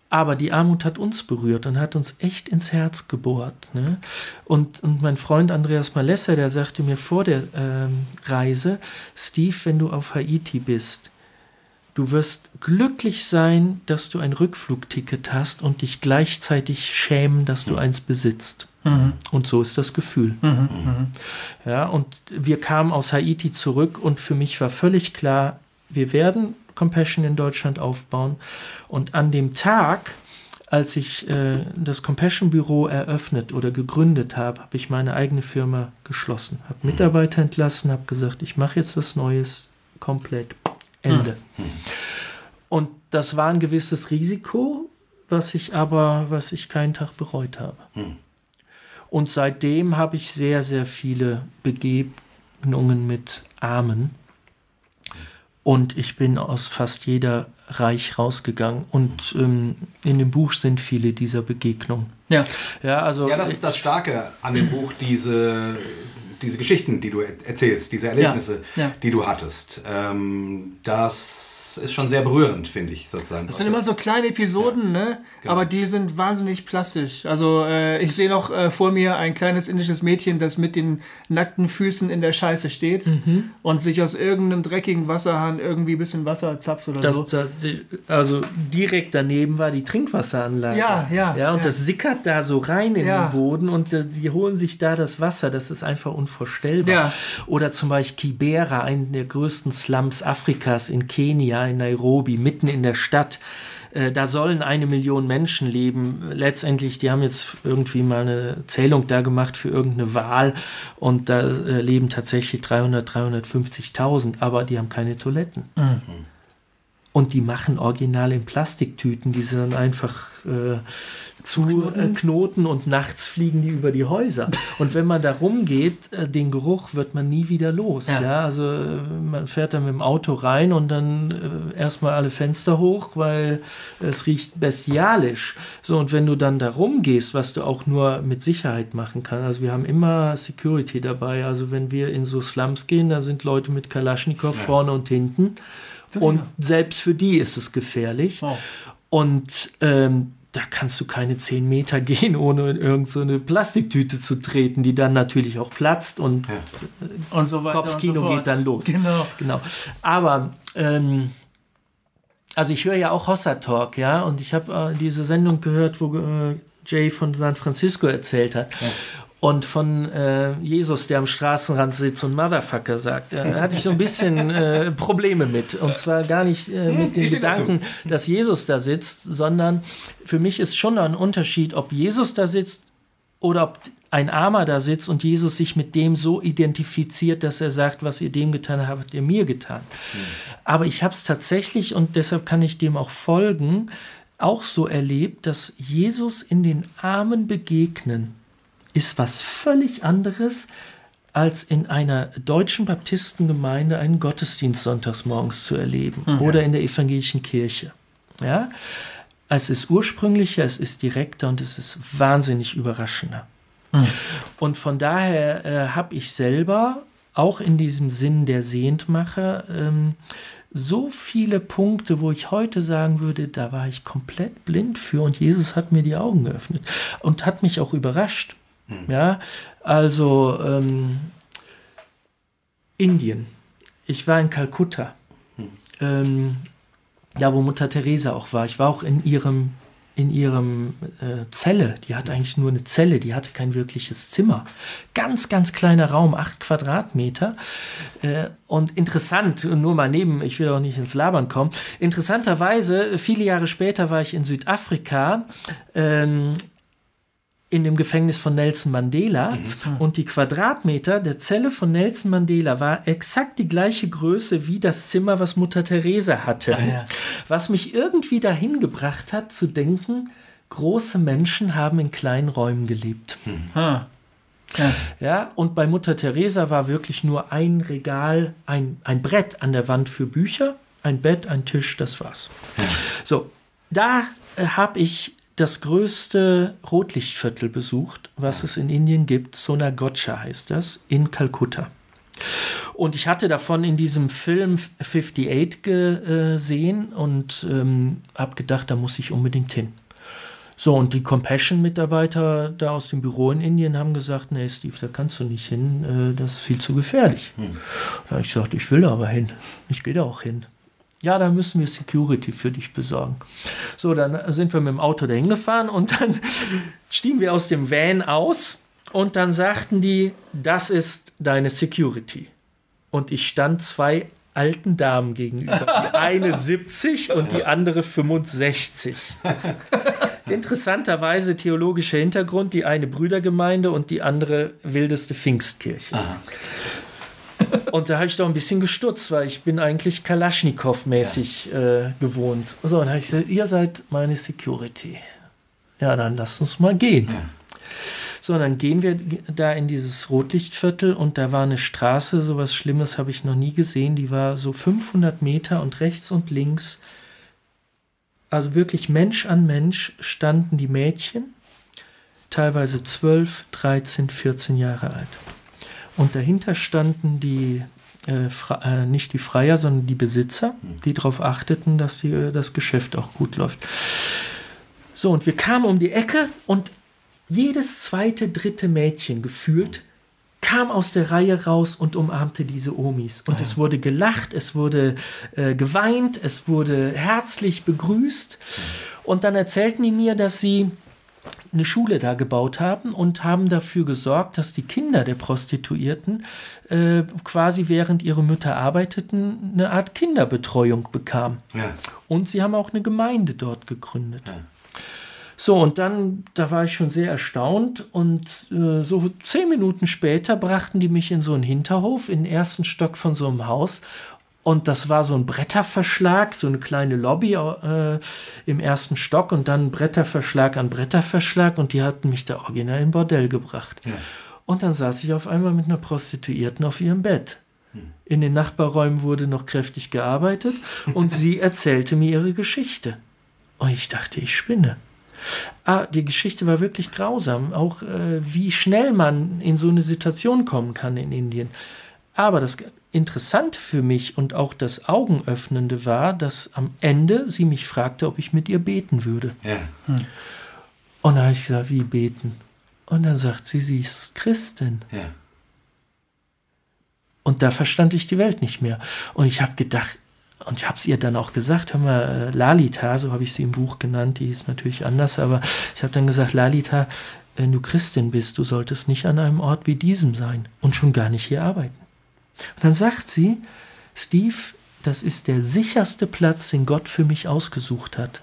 Aber die Armut hat uns berührt und hat uns echt ins Herz gebohrt. Ne? Und, und mein Freund Andreas Malessa, der sagte mir vor der ähm, Reise, Steve, wenn du auf Haiti bist, du wirst glücklich sein, dass du ein Rückflugticket hast und dich gleichzeitig schämen, dass du eins besitzt. Und so ist das Gefühl. Ja, und wir kamen aus Haiti zurück und für mich war völlig klar, wir werden Compassion in Deutschland aufbauen. Und an dem Tag, als ich äh, das Compassion Büro eröffnet oder gegründet habe, habe ich meine eigene Firma geschlossen, habe Mitarbeiter entlassen, habe gesagt, ich mache jetzt was Neues, komplett Ende. Und das war ein gewisses Risiko, was ich aber, was ich keinen Tag bereut habe. Und seitdem habe ich sehr, sehr viele Begegnungen mit Armen. Und ich bin aus fast jeder Reich rausgegangen. Und ähm, in dem Buch sind viele dieser Begegnungen. Ja. Ja, also Ja, das ist das Starke an dem Buch, diese, diese Geschichten, die du er- erzählst, diese Erlebnisse, ja. die du hattest. Ähm, das ist schon sehr berührend, finde ich, sozusagen. Das sind immer so kleine Episoden, ne? genau. Aber die sind wahnsinnig plastisch. Also äh, ich sehe noch äh, vor mir ein kleines indisches Mädchen, das mit den nackten Füßen in der Scheiße steht Mhm. und sich aus irgendeinem dreckigen Wasserhahn irgendwie ein bisschen Wasser zapft oder Das, so. das, also direkt daneben war die Trinkwasseranlage. Ja, ja, ja und ja. das sickert da so rein in Ja. den Boden und äh, die holen sich da das Wasser. Das ist einfach unvorstellbar. Ja. Oder zum Beispiel Kibera, einen der größten Slums Afrikas in Kenia, in Nairobi, mitten in der Stadt. Äh, Da sollen eine Million Menschen leben. Letztendlich, die haben jetzt irgendwie mal eine Zählung da gemacht für irgendeine Wahl und da äh, leben tatsächlich 300, 350.000, aber die haben keine Toiletten. Und die machen original in Plastiktüten, die sie dann einfach äh, zu knoten. Äh, knoten und nachts fliegen die über die Häuser. Und wenn man da rumgeht, äh, den Geruch wird man nie wieder los. Ja. Ja. Also äh, man fährt dann mit dem Auto rein und dann äh, erstmal alle Fenster hoch, weil es riecht bestialisch. So, und wenn du dann da rumgehst, was du auch nur mit Sicherheit machen kannst, also wir haben immer Security dabei. Also wenn wir in so Slums gehen, da sind Leute mit Kalaschnikow vorne und hinten. Und selbst für die ist es gefährlich. Wow. Und ähm, da kannst du keine 10 Meter gehen, ohne in irgendeine so eine Plastiktüte zu treten, die dann natürlich auch platzt und und so weiter Kopfkino und so geht dann los. Genau. Genau. Aber ähm, also ich höre ja auch Hossa Talk, ja, und ich habe äh, diese Sendung gehört, wo äh, Jay von San Francisco erzählt hat. Ja. Und von äh, Jesus, der am Straßenrand sitzt und Motherfucker sagt, da hatte ich so ein bisschen äh, Probleme mit. Und zwar gar nicht äh, mit dem Gedanken, dazu. dass Jesus da sitzt, sondern für mich ist schon ein Unterschied, ob Jesus da sitzt oder ob ein Armer da sitzt und Jesus sich mit dem so identifiziert, dass er sagt, was ihr dem getan habt, habt ihr mir getan. Mhm. Aber ich habe es tatsächlich, und deshalb kann ich dem auch folgen, auch so erlebt, dass Jesus in den Armen begegnen ist was völlig anderes, als in einer deutschen Baptistengemeinde einen Gottesdienst sonntags morgens zu erleben mhm. oder in der evangelischen Kirche. Ja? Es ist ursprünglicher, es ist direkter und es ist wahnsinnig überraschender. Mhm. Und von daher äh, habe ich selber auch in diesem Sinn der Sehendmacher ähm, so viele Punkte, wo ich heute sagen würde, da war ich komplett blind für und Jesus hat mir die Augen geöffnet und hat mich auch überrascht. Mhm. Ja, also ähm, Indien. Ich war in Kalkutta. Mhm. Ähm, da, wo Mutter Teresa auch war. Ich war auch in ihrem in ihrem äh, Zelle, die hatte eigentlich nur eine Zelle, die hatte kein wirkliches Zimmer. Ganz, ganz kleiner Raum, acht Quadratmeter. Äh, und interessant, nur mal neben, ich will auch nicht ins Labern kommen, interessanterweise, viele Jahre später war ich in Südafrika ähm, in dem Gefängnis von Nelson Mandela mhm. und die Quadratmeter der Zelle von Nelson Mandela war exakt die gleiche Größe wie das Zimmer, was Mutter Teresa hatte. Ah, ja. Was mich irgendwie dahin gebracht hat zu denken, große Menschen haben in kleinen Räumen gelebt. Mhm. Ah. Ja. ja, und bei Mutter Teresa war wirklich nur ein Regal, ein, ein Brett an der Wand für Bücher, ein Bett, ein Tisch, das war's. Ja. So, da äh, habe ich das größte Rotlichtviertel besucht, was es in Indien gibt. Sonagocha heißt das, in Kalkutta. Und ich hatte davon in diesem Film 58 gesehen und ähm, habe gedacht, da muss ich unbedingt hin. So, und die Compassion-Mitarbeiter da aus dem Büro in Indien haben gesagt, nee, Steve, da kannst du nicht hin, äh, das ist viel zu gefährlich. Hm. Da habe ich gesagt, ich will aber hin. Ich gehe da auch hin. Ja, da müssen wir Security für dich besorgen. So, dann sind wir mit dem Auto dahin gefahren und dann stiegen wir aus dem Van aus und dann sagten die, das ist deine Security. Und ich stand zwei alten Damen gegenüber. Die eine 70 und die andere 65. Interessanterweise theologischer Hintergrund, die eine Brüdergemeinde und die andere wildeste Pfingstkirche. Aha. Und da habe ich doch ein bisschen gestutzt, weil ich bin eigentlich Kalaschnikow-mäßig ja. äh, gewohnt. So, dann habe ich gesagt, ihr seid meine Security. Ja, dann lasst uns mal gehen. Ja. So, dann gehen wir da in dieses Rotlichtviertel und da war eine Straße, so was Schlimmes habe ich noch nie gesehen. Die war so 500 Meter und rechts und links, also wirklich Mensch an Mensch, standen die Mädchen, teilweise 12, 13, 14 Jahre alt. Und dahinter standen die, äh, äh, nicht die Freier, sondern die Besitzer, hm. die darauf achteten, dass die, äh, das Geschäft auch gut läuft. So, und wir kamen um die Ecke und jedes zweite, dritte Mädchen gefühlt kam aus der Reihe raus und umarmte diese Omis. Und ah, ja. es wurde gelacht, es wurde äh, geweint, es wurde herzlich begrüßt. Und dann erzählten die mir, dass sie eine Schule da gebaut haben und haben dafür gesorgt, dass die Kinder der Prostituierten äh, quasi während ihre Mütter arbeiteten eine Art Kinderbetreuung bekamen. Ja. Und sie haben auch eine Gemeinde dort gegründet. Ja. So, und dann, da war ich schon sehr erstaunt und äh, so zehn Minuten später brachten die mich in so einen Hinterhof, in den ersten Stock von so einem Haus und das war so ein Bretterverschlag, so eine kleine Lobby äh, im ersten Stock und dann Bretterverschlag an Bretterverschlag und die hatten mich da original in Bordell gebracht. Ja. Und dann saß ich auf einmal mit einer Prostituierten auf ihrem Bett. Hm. In den Nachbarräumen wurde noch kräftig gearbeitet und sie erzählte mir ihre Geschichte. Und ich dachte, ich spinne. Ah, die Geschichte war wirklich grausam, auch äh, wie schnell man in so eine Situation kommen kann in Indien. Aber das Interessante für mich und auch das Augenöffnende war, dass am Ende sie mich fragte, ob ich mit ihr beten würde. Ja. Hm. Und da habe ich gesagt, wie beten? Und dann sagt sie, sie ist Christin. Ja. Und da verstand ich die Welt nicht mehr. Und ich habe gedacht, und ich habe es ihr dann auch gesagt, hör mal, äh, Lalita, so habe ich sie im Buch genannt, die ist natürlich anders, aber ich habe dann gesagt, Lalita, wenn du Christin bist, du solltest nicht an einem Ort wie diesem sein und schon gar nicht hier arbeiten. Und dann sagt sie, Steve, das ist der sicherste Platz, den Gott für mich ausgesucht hat.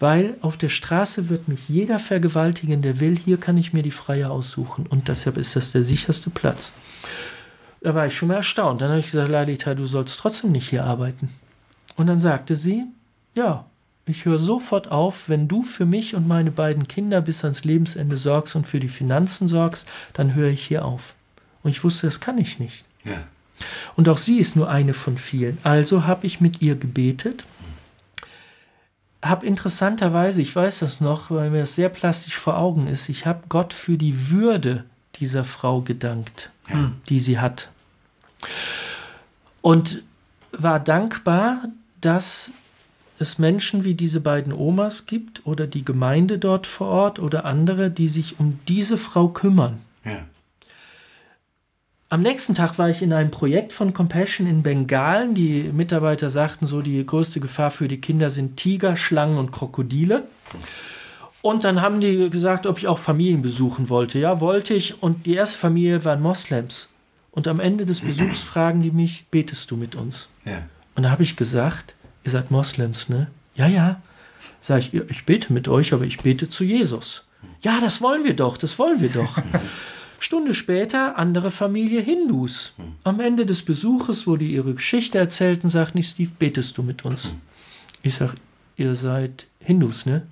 Weil auf der Straße wird mich jeder vergewaltigen, der will, hier kann ich mir die Freie aussuchen. Und deshalb ist das der sicherste Platz. Da war ich schon mal erstaunt. Dann habe ich gesagt, Lalita, du sollst trotzdem nicht hier arbeiten. Und dann sagte sie, ja, ich höre sofort auf, wenn du für mich und meine beiden Kinder bis ans Lebensende sorgst und für die Finanzen sorgst, dann höre ich hier auf. Und ich wusste, das kann ich nicht. Ja. Und auch sie ist nur eine von vielen. Also habe ich mit ihr gebetet, habe interessanterweise, ich weiß das noch, weil mir das sehr plastisch vor Augen ist, ich habe Gott für die Würde dieser Frau gedankt ja. die sie hat. Und war dankbar, dass es Menschen wie diese beiden Omas gibt oder die Gemeinde dort vor Ort oder andere, die sich um diese Frau kümmern. Ja. Am nächsten Tag war ich in einem Projekt von Compassion in Bengalen. Die Mitarbeiter sagten so, die größte Gefahr für die Kinder sind Tiger, Schlangen und Krokodile. Und dann haben die gesagt, ob ich auch Familien besuchen wollte. Ja, wollte ich. Und die erste Familie waren Moslems. Und am Ende des Besuchs fragen die mich, betest du mit uns? Ja. Und da habe ich gesagt, ihr seid Moslems, ne? Ja, ja. Sag ich, ich bete mit euch, aber ich bete zu Jesus. Ja, das wollen wir doch, das wollen wir doch. Stunde später andere Familie Hindus. Am Ende des Besuches, wo die ihre Geschichte erzählten, sagten ich, Steve, betest du mit uns? Ich sag, ihr seid Hindus, ne?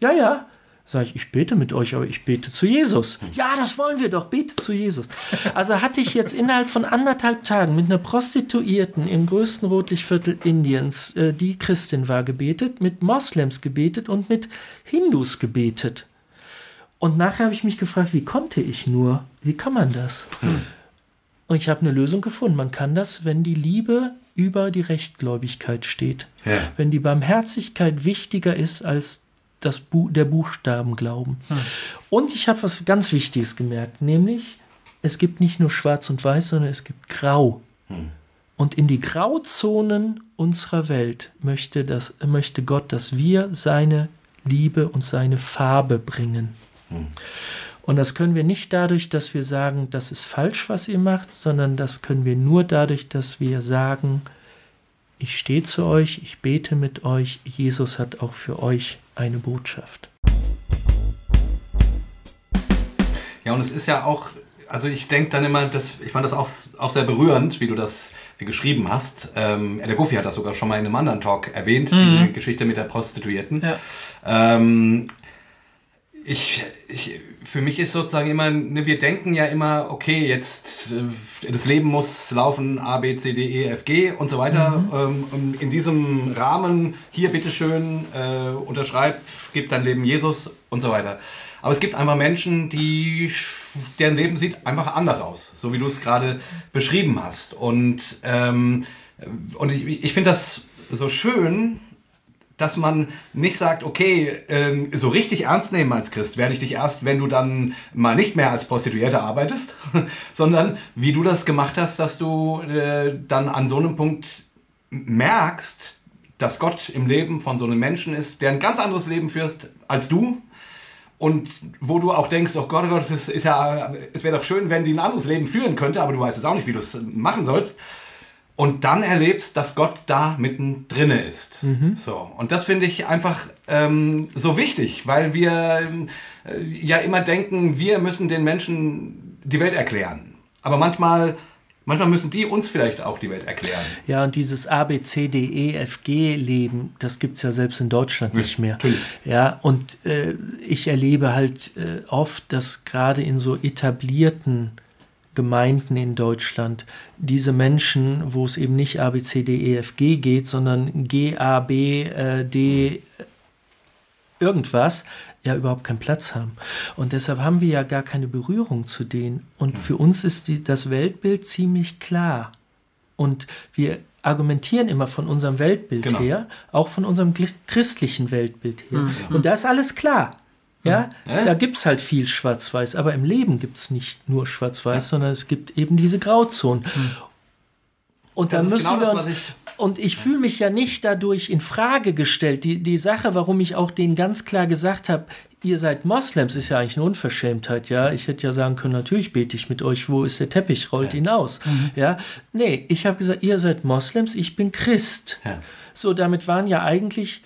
Ja, ja. Sag ich, ich bete mit euch, aber ich bete zu Jesus. Ja, das wollen wir doch, bete zu Jesus. Also hatte ich jetzt innerhalb von anderthalb Tagen mit einer Prostituierten im größten Rotlichtviertel Indiens, äh, die Christin war, gebetet, mit Moslems gebetet und mit Hindus gebetet. Und nachher habe ich mich gefragt, wie konnte ich nur? Wie kann man das? Hm. Und ich habe eine Lösung gefunden. Man kann das, wenn die Liebe über die Rechtgläubigkeit steht. Ja. Wenn die Barmherzigkeit wichtiger ist als das Bu der Buchstaben glauben. Hm. Und ich habe was ganz Wichtiges gemerkt, nämlich es gibt nicht nur Schwarz und Weiß, sondern es gibt Grau. Hm. Und in die Grauzonen unserer Welt möchte, das, möchte Gott, dass wir seine Liebe und seine Farbe bringen. Hm. Und das können wir nicht dadurch, dass wir sagen, das ist falsch, was ihr macht, sondern das können wir nur dadurch, dass wir sagen, ich stehe zu euch, ich bete mit euch, Jesus hat auch für euch eine Botschaft. Ja, und es ist ja auch, also ich denke dann immer, dass, ich fand das auch, auch sehr berührend, wie du das geschrieben hast. Ähm, der Goofy hat das sogar schon mal in einem anderen Talk erwähnt, mhm. diese Geschichte mit der Prostituierten. Ja. Ähm, ich, ich, für mich ist sozusagen immer, ne, wir denken ja immer, okay, jetzt äh, das Leben muss laufen, A, B, C, D, E, F, G und so weiter. Mhm. Ähm, in diesem Rahmen, hier bitteschön, äh, unterschreib, gib dein Leben Jesus und so weiter. Aber es gibt einfach Menschen, die, deren Leben sieht einfach anders aus, so wie du es gerade beschrieben hast. Und, ähm, und ich, ich finde das so schön, dass man nicht sagt, okay, ähm, so richtig ernst nehmen als Christ werde ich dich erst, wenn du dann mal nicht mehr als Prostituierte arbeitest, sondern wie du das gemacht hast, dass du äh, dann an so einem Punkt merkst, dass Gott im Leben von so einem Menschen ist, der ein ganz anderes Leben führt als du und wo du auch denkst, oh Gott, oh Gott, es ist ja, es wäre doch schön, wenn die ein anderes Leben führen könnte, aber du weißt es auch nicht, wie du es machen sollst und dann erlebst, dass Gott da mittendrin ist. Mhm. So. Und das finde ich einfach ähm, so wichtig, weil wir äh, ja immer denken, wir müssen den Menschen die Welt erklären. Aber manchmal, manchmal müssen die uns vielleicht auch die Welt erklären. Ja, und dieses A, B, C, D, E, F, G-Leben, das gibt es ja selbst in Deutschland nicht mehr. Natürlich. Ja, und äh, ich erlebe halt äh, oft, dass gerade in so etablierten Gemeinden in Deutschland, diese Menschen, wo es eben nicht A, B, C, D, E, F, G geht, sondern G, A, B, äh, D, irgendwas, ja überhaupt keinen Platz haben. Und deshalb haben wir ja gar keine Berührung zu denen. Und für uns ist die, das Weltbild ziemlich klar. Und wir argumentieren immer von unserem Weltbild genau. her, auch von unserem christlichen Weltbild her. Mhm. Und da ist alles klar. Ja, ja. da gibt es halt viel Schwarz-Weiß, aber im Leben gibt es nicht nur Schwarz-Weiß, ja. sondern es gibt eben diese Grauzonen. Mhm. Und Das dann müssen genau wir das, uns. ich- und ich fühle mich ja nicht dadurch in Frage gestellt. Die, die Sache, warum ich auch denen ganz klar gesagt habe, ihr seid Moslems, ist ja eigentlich eine Unverschämtheit, ja. Ich hätte ja sagen können, natürlich bete ich mit euch, wo ist der Teppich, rollt ihn aus. Ja. Nee, ich habe gesagt, ihr seid Moslems, ich bin Christ. Ja. So, damit waren ja eigentlich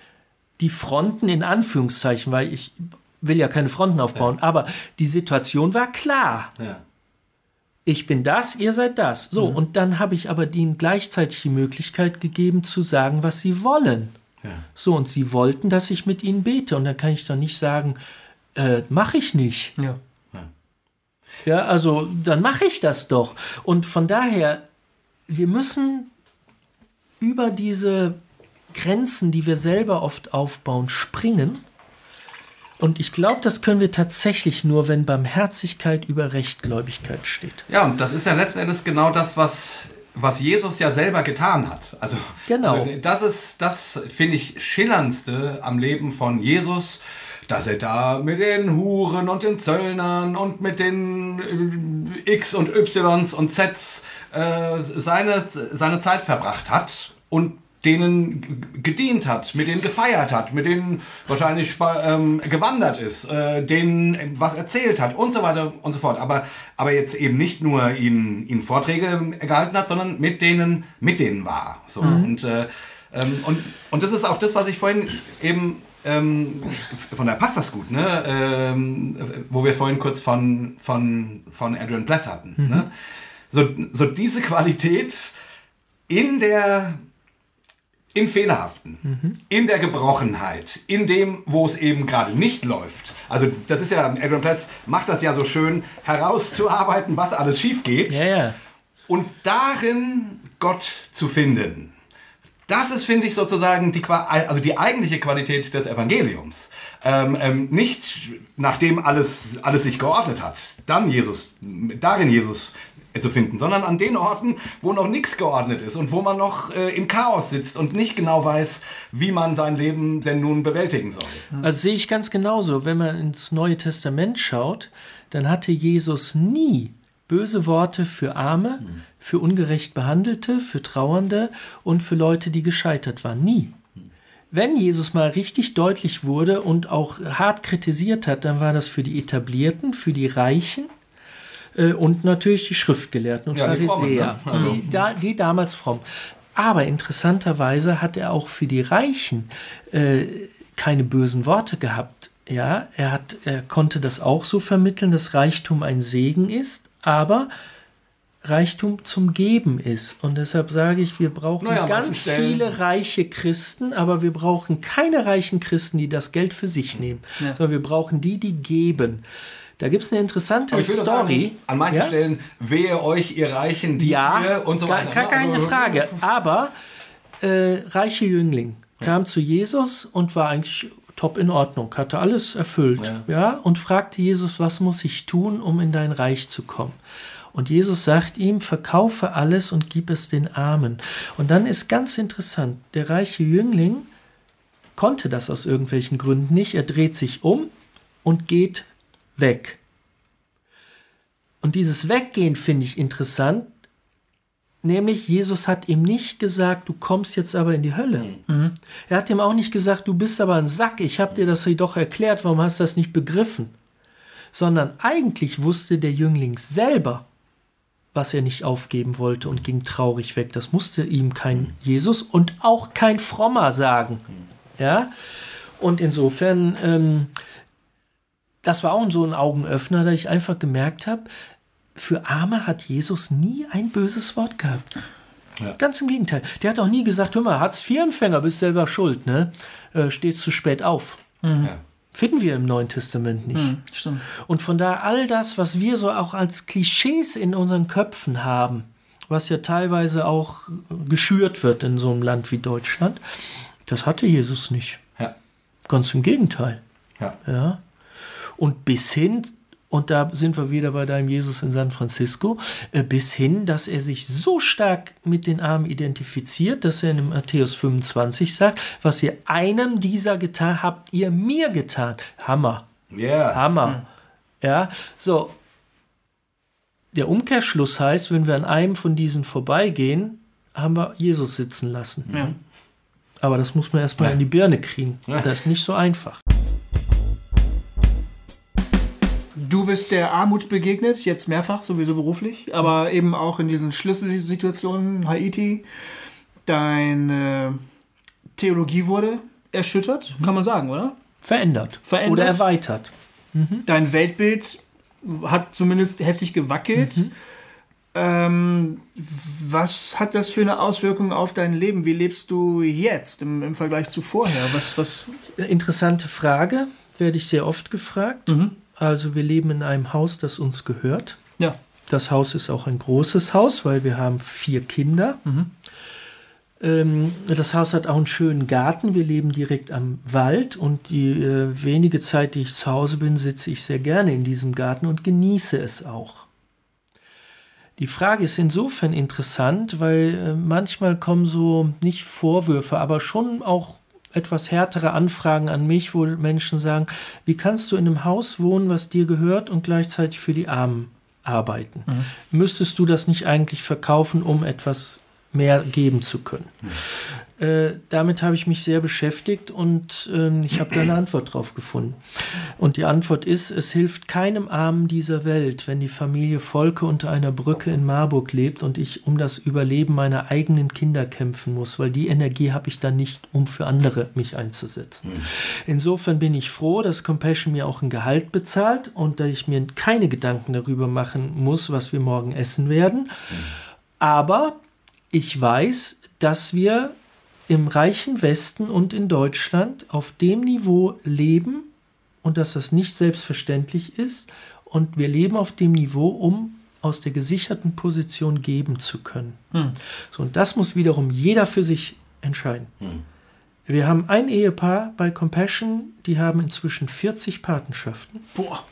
die Fronten in Anführungszeichen, weil ich will ja keine Fronten aufbauen, aber die Situation war klar Ja. ich bin das, ihr seid das. So, und dann habe ich aber ihnen gleichzeitig die Möglichkeit gegeben zu sagen, was sie wollen. Ja. So, und sie wollten, dass ich mit ihnen bete. Und dann kann ich doch nicht sagen, äh, mache ich nicht. Ja. Ja, also dann mache ich das doch. Und von daher, wir müssen über diese Grenzen, die wir selber oft aufbauen, springen. Und ich glaube, das können wir tatsächlich nur, wenn Barmherzigkeit über Rechtgläubigkeit steht. Ja, und das ist ja letzten Endes genau das, was, was Jesus ja selber getan hat. Also, Genau. also das ist das, finde ich, schillerndste am Leben von Jesus, dass er da mit den Huren und den Zöllnern und mit den äh, X und Ys und Zs äh, seine, seine Zeit verbracht hat und denen gedient hat, mit denen gefeiert hat, mit denen wahrscheinlich ähm, gewandert ist, äh, denen was erzählt hat und so weiter und so fort. Aber, aber jetzt eben nicht nur ihnen, ihnen Vorträge gehalten hat, sondern mit denen, mit denen war. So. Und, äh, ähm, und, und das ist auch das, was ich vorhin eben ähm, von der passt das gut, ne? Ähm, wo wir vorhin kurz von, von, von Adrian Bless hatten. Ne? So, so diese Qualität in der im Fehlerhaften, in der Gebrochenheit, in dem, wo es eben gerade nicht läuft. Also das ist ja, Adrian Platz macht das ja so schön, herauszuarbeiten, was alles schief geht Ja, ja. und darin Gott zu finden. Das ist, finde ich, sozusagen die, also die eigentliche Qualität des Evangeliums. Ähm, ähm, nicht nachdem alles, alles sich geordnet hat, dann Jesus, darin Jesus zu finden, sondern an den Orten, wo noch nichts geordnet ist und wo man noch äh, im Chaos sitzt und nicht genau weiß, wie man sein Leben denn nun bewältigen soll. Also sehe ich ganz genauso. Wenn man ins Neue Testament schaut, dann hatte Jesus nie böse Worte für Arme, für ungerecht Behandelte, für Trauernde und für Leute, die gescheitert waren. Nie. Wenn Jesus mal richtig deutlich wurde und auch hart kritisiert hat, dann war das für die Etablierten, für die Reichen äh, und natürlich die Schriftgelehrten und Ja, die Frommen, Pharisäer, ne? Also- die, da, die damals fromm. Aber interessanterweise hat er auch für die Reichen äh, keine bösen Worte gehabt. Ja, er, hat, er konnte das auch so vermitteln, dass Reichtum ein Segen ist, aber Reichtum zum Geben ist. Und deshalb sage ich, wir brauchen Naja, ganz viele reiche Christen, aber wir brauchen keine reichen Christen, die das Geld für sich nehmen, sondern wir brauchen die, die geben. Da gibt es eine interessante Aber ich Story. sagen, an manchen Ja? Stellen wehe euch, ihr Reichen, die Ja, ihr und so gar, weiter. gar ne? keine Also- Frage. Aber äh, reiche Jüngling kam zu Jesus und war eigentlich top in Ordnung, hatte alles erfüllt, ja. und fragte Jesus, was muss ich tun, um in dein Reich zu kommen? Und Jesus sagt ihm, verkaufe alles und gib es den Armen. Und dann ist ganz interessant, der reiche Jüngling konnte das aus irgendwelchen Gründen nicht. Er dreht sich um und geht weg. Und dieses Weggehen finde ich interessant, Nämlich, Jesus hat ihm nicht gesagt, du kommst jetzt aber in die Hölle. Mhm. Er hat ihm auch nicht gesagt, du bist aber ein Sack, ich habe dir das doch erklärt, warum hast du das nicht begriffen? Sondern eigentlich wusste der Jüngling selber, was er nicht aufgeben wollte und ging traurig weg. Das musste ihm kein Jesus und auch kein Frommer sagen. Ja? Und insofern, ähm, das war auch so ein Augenöffner, da ich einfach gemerkt habe, für Arme hat Jesus nie ein böses Wort gehabt. Ja. Ganz im Gegenteil. Der hat auch nie gesagt, hör mal, Hartz-IV-Empfänger, bist selber schuld, ne? Äh, stehst zu spät auf. Ja. Finden wir im Neuen Testament nicht. Stimmt. Und von daher all das, was wir so auch als Klischees in unseren Köpfen haben, was ja teilweise auch geschürt wird in so einem Land wie Deutschland, das hatte Jesus nicht. Ja. Ganz im Gegenteil. Ja. Ja. Und bis hin, und da sind wir wieder bei deinem Jesus in San Francisco, äh, bis hin, dass er sich so stark mit den Armen identifiziert, dass er in Matthäus 25 sagt, was ihr einem dieser getan habt, ihr mir getan. Hammer. Yeah. Hammer. Ja, so. Der Umkehrschluss heißt, wenn wir an einem von diesen vorbeigehen, haben wir Jesus sitzen lassen. Ja. Aber das muss man erstmal Ja. in die Birne kriegen. Ja. Das ist nicht so einfach. Du bist der Armut begegnet, jetzt mehrfach, sowieso beruflich, aber eben auch in diesen Schlüsselsituationen, Haiti. Deine Theologie wurde erschüttert, kann man sagen, oder? Verändert. Verändert. Oder erweitert. Dein Weltbild hat zumindest heftig gewackelt. Ähm, was hat das für eine Auswirkung auf dein Leben? Wie lebst du jetzt im, im Vergleich zu vorher? Was, was? Interessante Frage, werde ich sehr oft gefragt. Also wir leben in einem Haus, das uns gehört. Ja. Das Haus ist auch ein großes Haus, weil wir haben vier Kinder. Ähm, das Haus hat auch einen schönen Garten. Wir leben direkt am Wald und die äh, wenige Zeit, die ich zu Hause bin, sitze ich sehr gerne in diesem Garten und genieße es auch. Die Frage ist insofern interessant, weil äh, manchmal kommen so nicht Vorwürfe, aber schon auch etwas härtere Anfragen an mich, wo Menschen sagen, wie kannst du in einem Haus wohnen, was dir gehört und gleichzeitig für die Armen arbeiten? Müsstest du das nicht eigentlich verkaufen, um etwas mehr geben zu können? Äh, damit habe ich mich sehr beschäftigt und ähm, ich habe da eine Antwort drauf gefunden. Und die Antwort ist, es hilft keinem Armen dieser Welt, wenn die Familie Volke unter einer Brücke in Marburg lebt und ich um das Überleben meiner eigenen Kinder kämpfen muss, weil die Energie habe ich dann nicht, um für andere mich einzusetzen. Insofern bin ich froh, dass Compassion mir auch ein Gehalt bezahlt und dass ich mir keine Gedanken darüber machen muss, was wir morgen essen werden. Aber ich weiß, dass wir im reichen Westen und in Deutschland auf dem Niveau leben und dass das nicht selbstverständlich ist. Und wir leben auf dem Niveau, um aus der gesicherten Position geben zu können. So, und das muss wiederum jeder für sich entscheiden. Wir haben ein Ehepaar bei Compassion, die haben inzwischen 40 Patenschaften. Boah.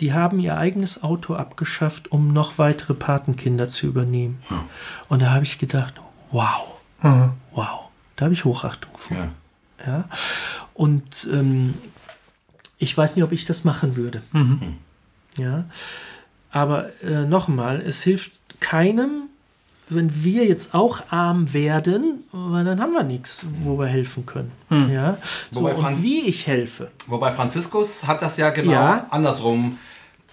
Die haben ihr eigenes Auto abgeschafft, um noch weitere Patenkinder zu übernehmen. Und da habe ich gedacht, wow, wow, da habe ich Hochachtung vor. Ja. Ja? Und ähm, ich weiß nicht, ob ich das machen würde. Ja? Aber äh, nochmal, es hilft keinem, wenn wir jetzt auch arm werden, weil dann haben wir nichts, wo wir helfen können. Ja? So, Wobei und wie ich helfe. Wobei Franziskus hat das ja genau Ja. andersrum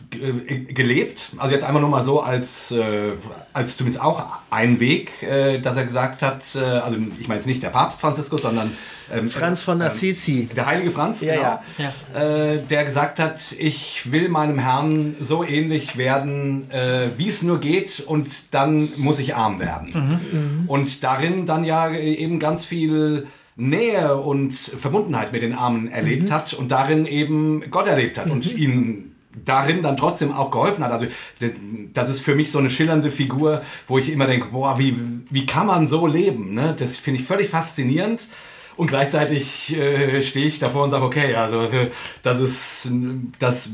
gelebt. Also jetzt einmal nur mal so als, äh, als zumindest auch ein Weg, äh, dass er gesagt hat, äh, also ich meine jetzt nicht der Papst Franziskus, sondern ähm, Franz von ähm, Assisi. der heilige Franz, Ja, genau, ja, Äh, der gesagt hat, ich will meinem Herrn so ähnlich werden, äh, wie es nur geht und dann muss ich arm werden. Und darin dann ja eben ganz viel Nähe und Verbundenheit mit den Armen erlebt hat und darin eben Gott erlebt hat und ihnen darin dann trotzdem auch geholfen hat. Also das ist für mich so eine schillernde Figur, wo ich immer denke, boah, wie, wie kann man so leben? Ne? Das finde ich völlig faszinierend. Und gleichzeitig äh, stehe ich davor und sage, okay, also äh, das ist, das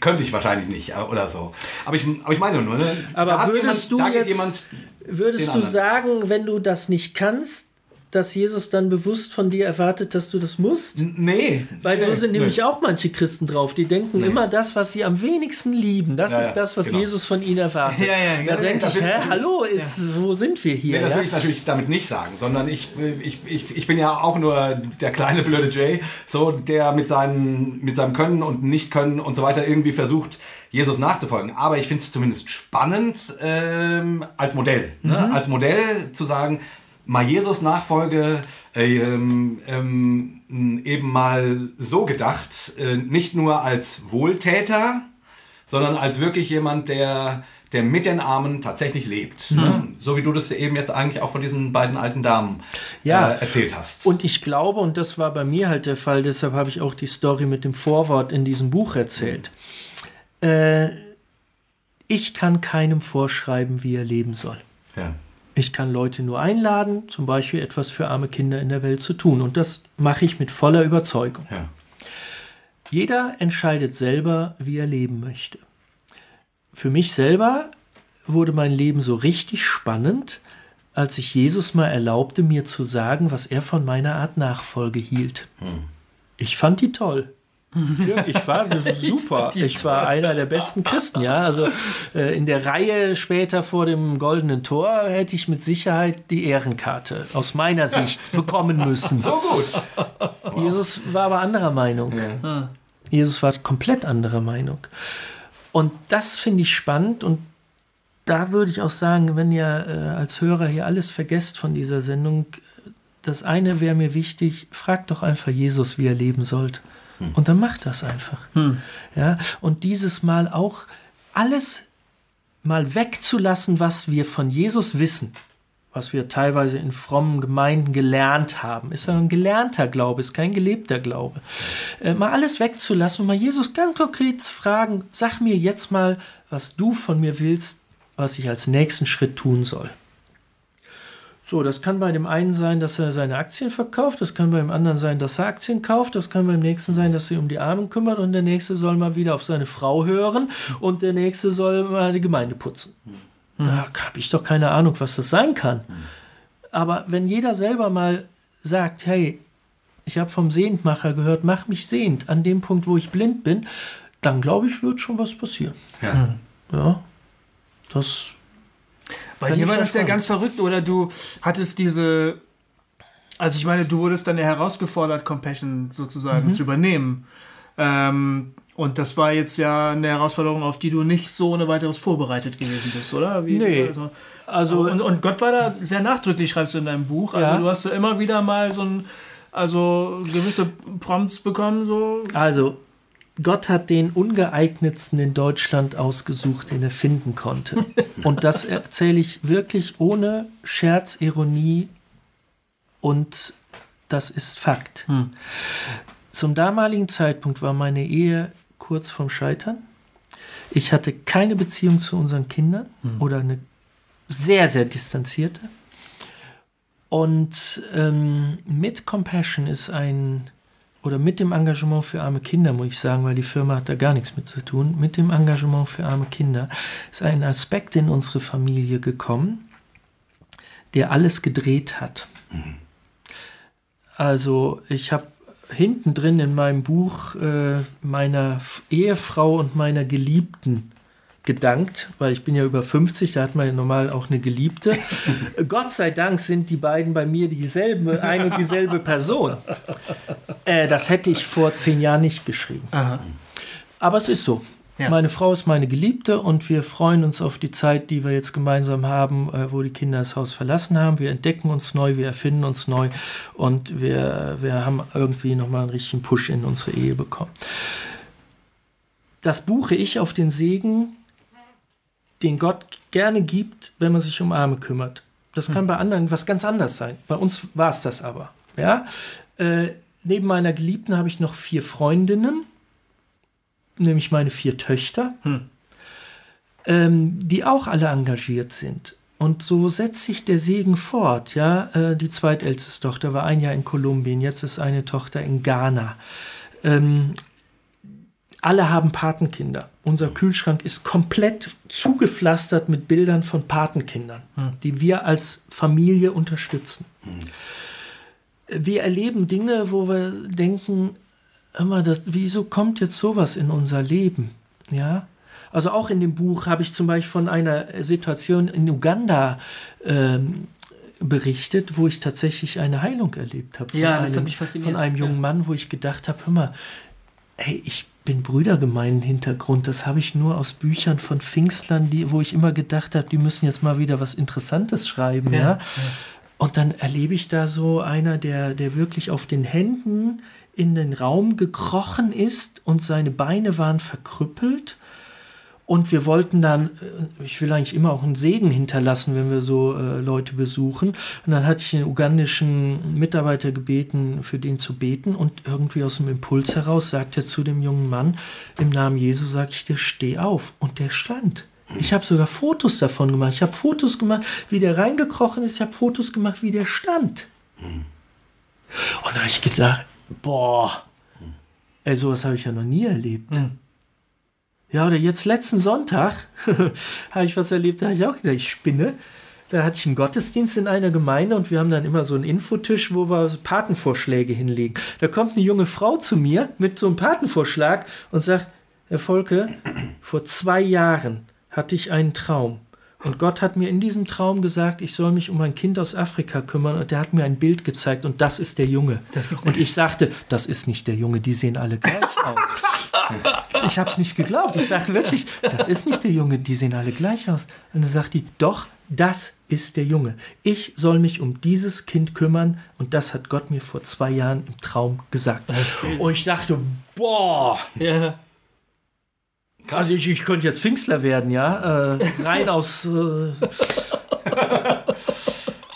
könnte ich wahrscheinlich nicht äh, oder so. Aber ich, aber ich meine nur, ne? Aber würdest jemand, du jetzt, würdest du anderen. sagen, wenn du das nicht kannst, dass Jesus dann bewusst von dir erwartet, dass du das musst? Nee. Weil so nee, sind nee. nämlich auch manche Christen drauf. Die denken Nee. immer, das, was sie am wenigsten lieben, das Ja, ist ja, das, was genau. Jesus von ihnen erwartet. Ja, ja, da ja, denke ich, hä, hallo, ist, wo sind wir hier? Nee, das ja? will ich natürlich damit nicht sagen, sondern ich, ich, ich, ich bin ja auch nur der kleine blöde Jay, so der mit, seinen, mit seinem Können und Nicht-Können und so weiter irgendwie versucht, Jesus nachzufolgen. Aber ich finde es zumindest spannend ähm, als Modell. Ne? Als Modell zu sagen, mal Jesus Nachfolge ähm, ähm, eben mal so gedacht, äh, nicht nur als Wohltäter, sondern als wirklich jemand, der, der mit den Armen tatsächlich lebt. Ne? So wie du das eben jetzt eigentlich auch von diesen beiden alten Damen Ja. äh, erzählt hast. Und ich glaube, und das war bei mir halt der Fall, deshalb habe ich auch die Story mit dem Vorwort in diesem Buch erzählt. Äh, ich kann keinem vorschreiben, wie er leben soll. ja. Ich kann Leute nur einladen, zum Beispiel etwas für arme Kinder in der Welt zu tun. Und das mache ich mit voller Überzeugung. Ja. Jeder entscheidet selber, wie er leben möchte. Für mich selber wurde mein Leben so richtig spannend, als ich Jesus mal erlaubte, mir zu sagen, was er von meiner Art Nachfolge hielt. Ich fand die toll. Ja, ich war super. Ich war einer der besten Christen, ja. Also äh, in der Reihe später vor dem goldenen Tor hätte ich mit Sicherheit die Ehrenkarte aus meiner Sicht bekommen müssen. So gut. Jesus war aber anderer Meinung. Ja. Jesus war komplett anderer Meinung. Und das finde ich spannend und da würde ich auch sagen, wenn ihr äh, als Hörer hier alles vergesst von dieser Sendung, das eine wäre mir wichtig, fragt doch einfach Jesus, wie er leben sollt. Und dann macht das einfach. Ja, und dieses Mal auch alles mal wegzulassen, was wir von Jesus wissen, was wir teilweise in frommen Gemeinden gelernt haben. Ist ja ein gelernter Glaube, ist kein gelebter Glaube. Äh, mal alles wegzulassen und mal Jesus ganz konkret zu fragen, sag mir jetzt mal, was du von mir willst, was ich als nächsten Schritt tun soll. So, das kann bei dem einen sein, dass er seine Aktien verkauft, das kann beim anderen sein, dass er Aktien kauft, das kann beim nächsten sein, dass er sich um die Armen kümmert und der nächste soll mal wieder auf seine Frau hören und der nächste soll mal die Gemeinde putzen. Da habe ich doch keine Ahnung, was das sein kann. Aber wenn jeder selber mal sagt, hey, ich habe vom Sehendmacher gehört, mach mich sehend an dem Punkt, wo ich blind bin, dann glaube ich, wird schon was passieren. Ja. Ja, das Bei dir war das ja spannend. ganz verrückt, oder du hattest diese. Also ich meine, du wurdest dann ja herausgefordert, Compassion sozusagen Mhm. zu übernehmen. Ähm, und das war jetzt ja eine Herausforderung, auf die du nicht so ohne weiteres vorbereitet gewesen bist, oder? Wie, Nee. Also, also und, und Gott war da sehr nachdrücklich, schreibst du in deinem Buch. Also Ja. du hast so immer wieder mal so ein, also gewisse Prompts bekommen, so. Also, Gott hat den ungeeignetsten in Deutschland ausgesucht, den er finden konnte. Und das erzähle ich wirklich ohne Scherz, Ironie und das ist Fakt. Zum damaligen Zeitpunkt war meine Ehe kurz vorm Scheitern. Ich hatte keine Beziehung zu unseren Kindern oder eine sehr, sehr distanzierte. Und ähm, mit Compassion ist ein, oder mit dem Engagement für arme Kinder, muss ich sagen, weil die Firma hat da gar nichts mit zu tun, mit dem Engagement für arme Kinder ist ein Aspekt in unsere Familie gekommen, der alles gedreht hat. Also ich habe hinten drin in meinem Buch äh, meiner Ehefrau und meiner Geliebten gedankt, weil ich bin ja über 50, da hat man ja normal auch eine Geliebte. Gott sei Dank sind die beiden bei mir dieselbe, ein und dieselbe Person. Äh, das hätte ich vor zehn Jahren nicht geschrieben. Aber es ist so. Ja. Meine Frau ist meine Geliebte und wir freuen uns auf die Zeit, die wir jetzt gemeinsam haben, äh, wo die Kinder das Haus verlassen haben. Wir entdecken uns neu, wir erfinden uns neu und wir, wir haben irgendwie nochmal einen richtigen Push in unsere Ehe bekommen. Das buche ich auf den Segen, den Gott gerne gibt, wenn man sich um Arme kümmert. Das kann bei anderen was ganz anderes sein. Bei uns war es das aber. Ja? Äh, neben meiner Geliebten habe ich noch vier Freundinnen, nämlich meine vier Töchter, ähm, die auch alle engagiert sind. Und so setzt sich der Segen fort. Ja? Äh, die zweitälteste Tochter war ein Jahr in Kolumbien, jetzt ist eine Tochter in Ghana. Ähm, alle haben Patenkinder. Unser Kühlschrank ist komplett zugepflastert mit Bildern von Patenkindern, die wir als Familie unterstützen. Wir erleben Dinge, wo wir denken, immer, das, wieso kommt jetzt sowas in unser Leben? Ja. Also auch in dem Buch habe ich zum Beispiel von einer Situation in Uganda ähm, berichtet, wo ich tatsächlich eine Heilung erlebt habe. Ja, das hat einem- mich fasziniert. Von einem jungen Ja. Mann, wo ich gedacht habe, hör mal, hey, ich bin Brüdergemeinden-Hintergrund. Das habe ich nur aus Büchern von Pfingstlern, die, wo ich immer gedacht habe, die müssen jetzt mal wieder was Interessantes schreiben. Ja, Und dann erlebe ich da so einer, der, der wirklich auf den Händen in den Raum gekrochen ist und seine Beine waren verkrüppelt. Und wir wollten dann, äh, ich will eigentlich immer auch einen Segen hinterlassen, wenn wir so äh, Leute besuchen. Und dann hatte ich den ugandischen Mitarbeiter gebeten, für den zu beten. Und irgendwie aus dem Impuls heraus sagt er zu dem jungen Mann, im Namen Jesu sage ich dir, steh auf. Und der stand. Ich habe sogar Fotos davon gemacht. Ich habe Fotos gemacht, wie der reingekrochen ist. Ich habe Fotos gemacht, wie der stand. Und da habe ich gedacht, boah, ey, sowas habe ich ja noch nie erlebt. Ja, oder jetzt letzten Sonntag habe ich was erlebt, da habe ich auch gedacht, ich spinne. da hatte ich einen Gottesdienst in einer Gemeinde und wir haben dann immer so einen Infotisch, wo wir Patenvorschläge hinlegen. Da kommt eine junge Frau zu mir mit so einem Patenvorschlag und sagt, Herr Volke, vor zwei Jahren hatte ich einen Traum. Und Gott hat mir in diesem Traum gesagt, ich soll mich um ein Kind aus Afrika kümmern. Und der hat mir ein Bild gezeigt und das ist der Junge. und ich sagte, das ist nicht der Junge, die sehen alle gleich aus. ich habe es nicht geglaubt. Ich sage wirklich, das ist nicht der Junge, die sehen alle gleich aus. Und dann sagt die, doch, das ist der Junge. Ich soll mich um dieses Kind kümmern und das hat Gott mir vor zwei Jahren im Traum gesagt. Und ich dachte, boah. Ja. Also ich, ich könnte jetzt Pfingstler werden, ja, äh, rein aus. Äh,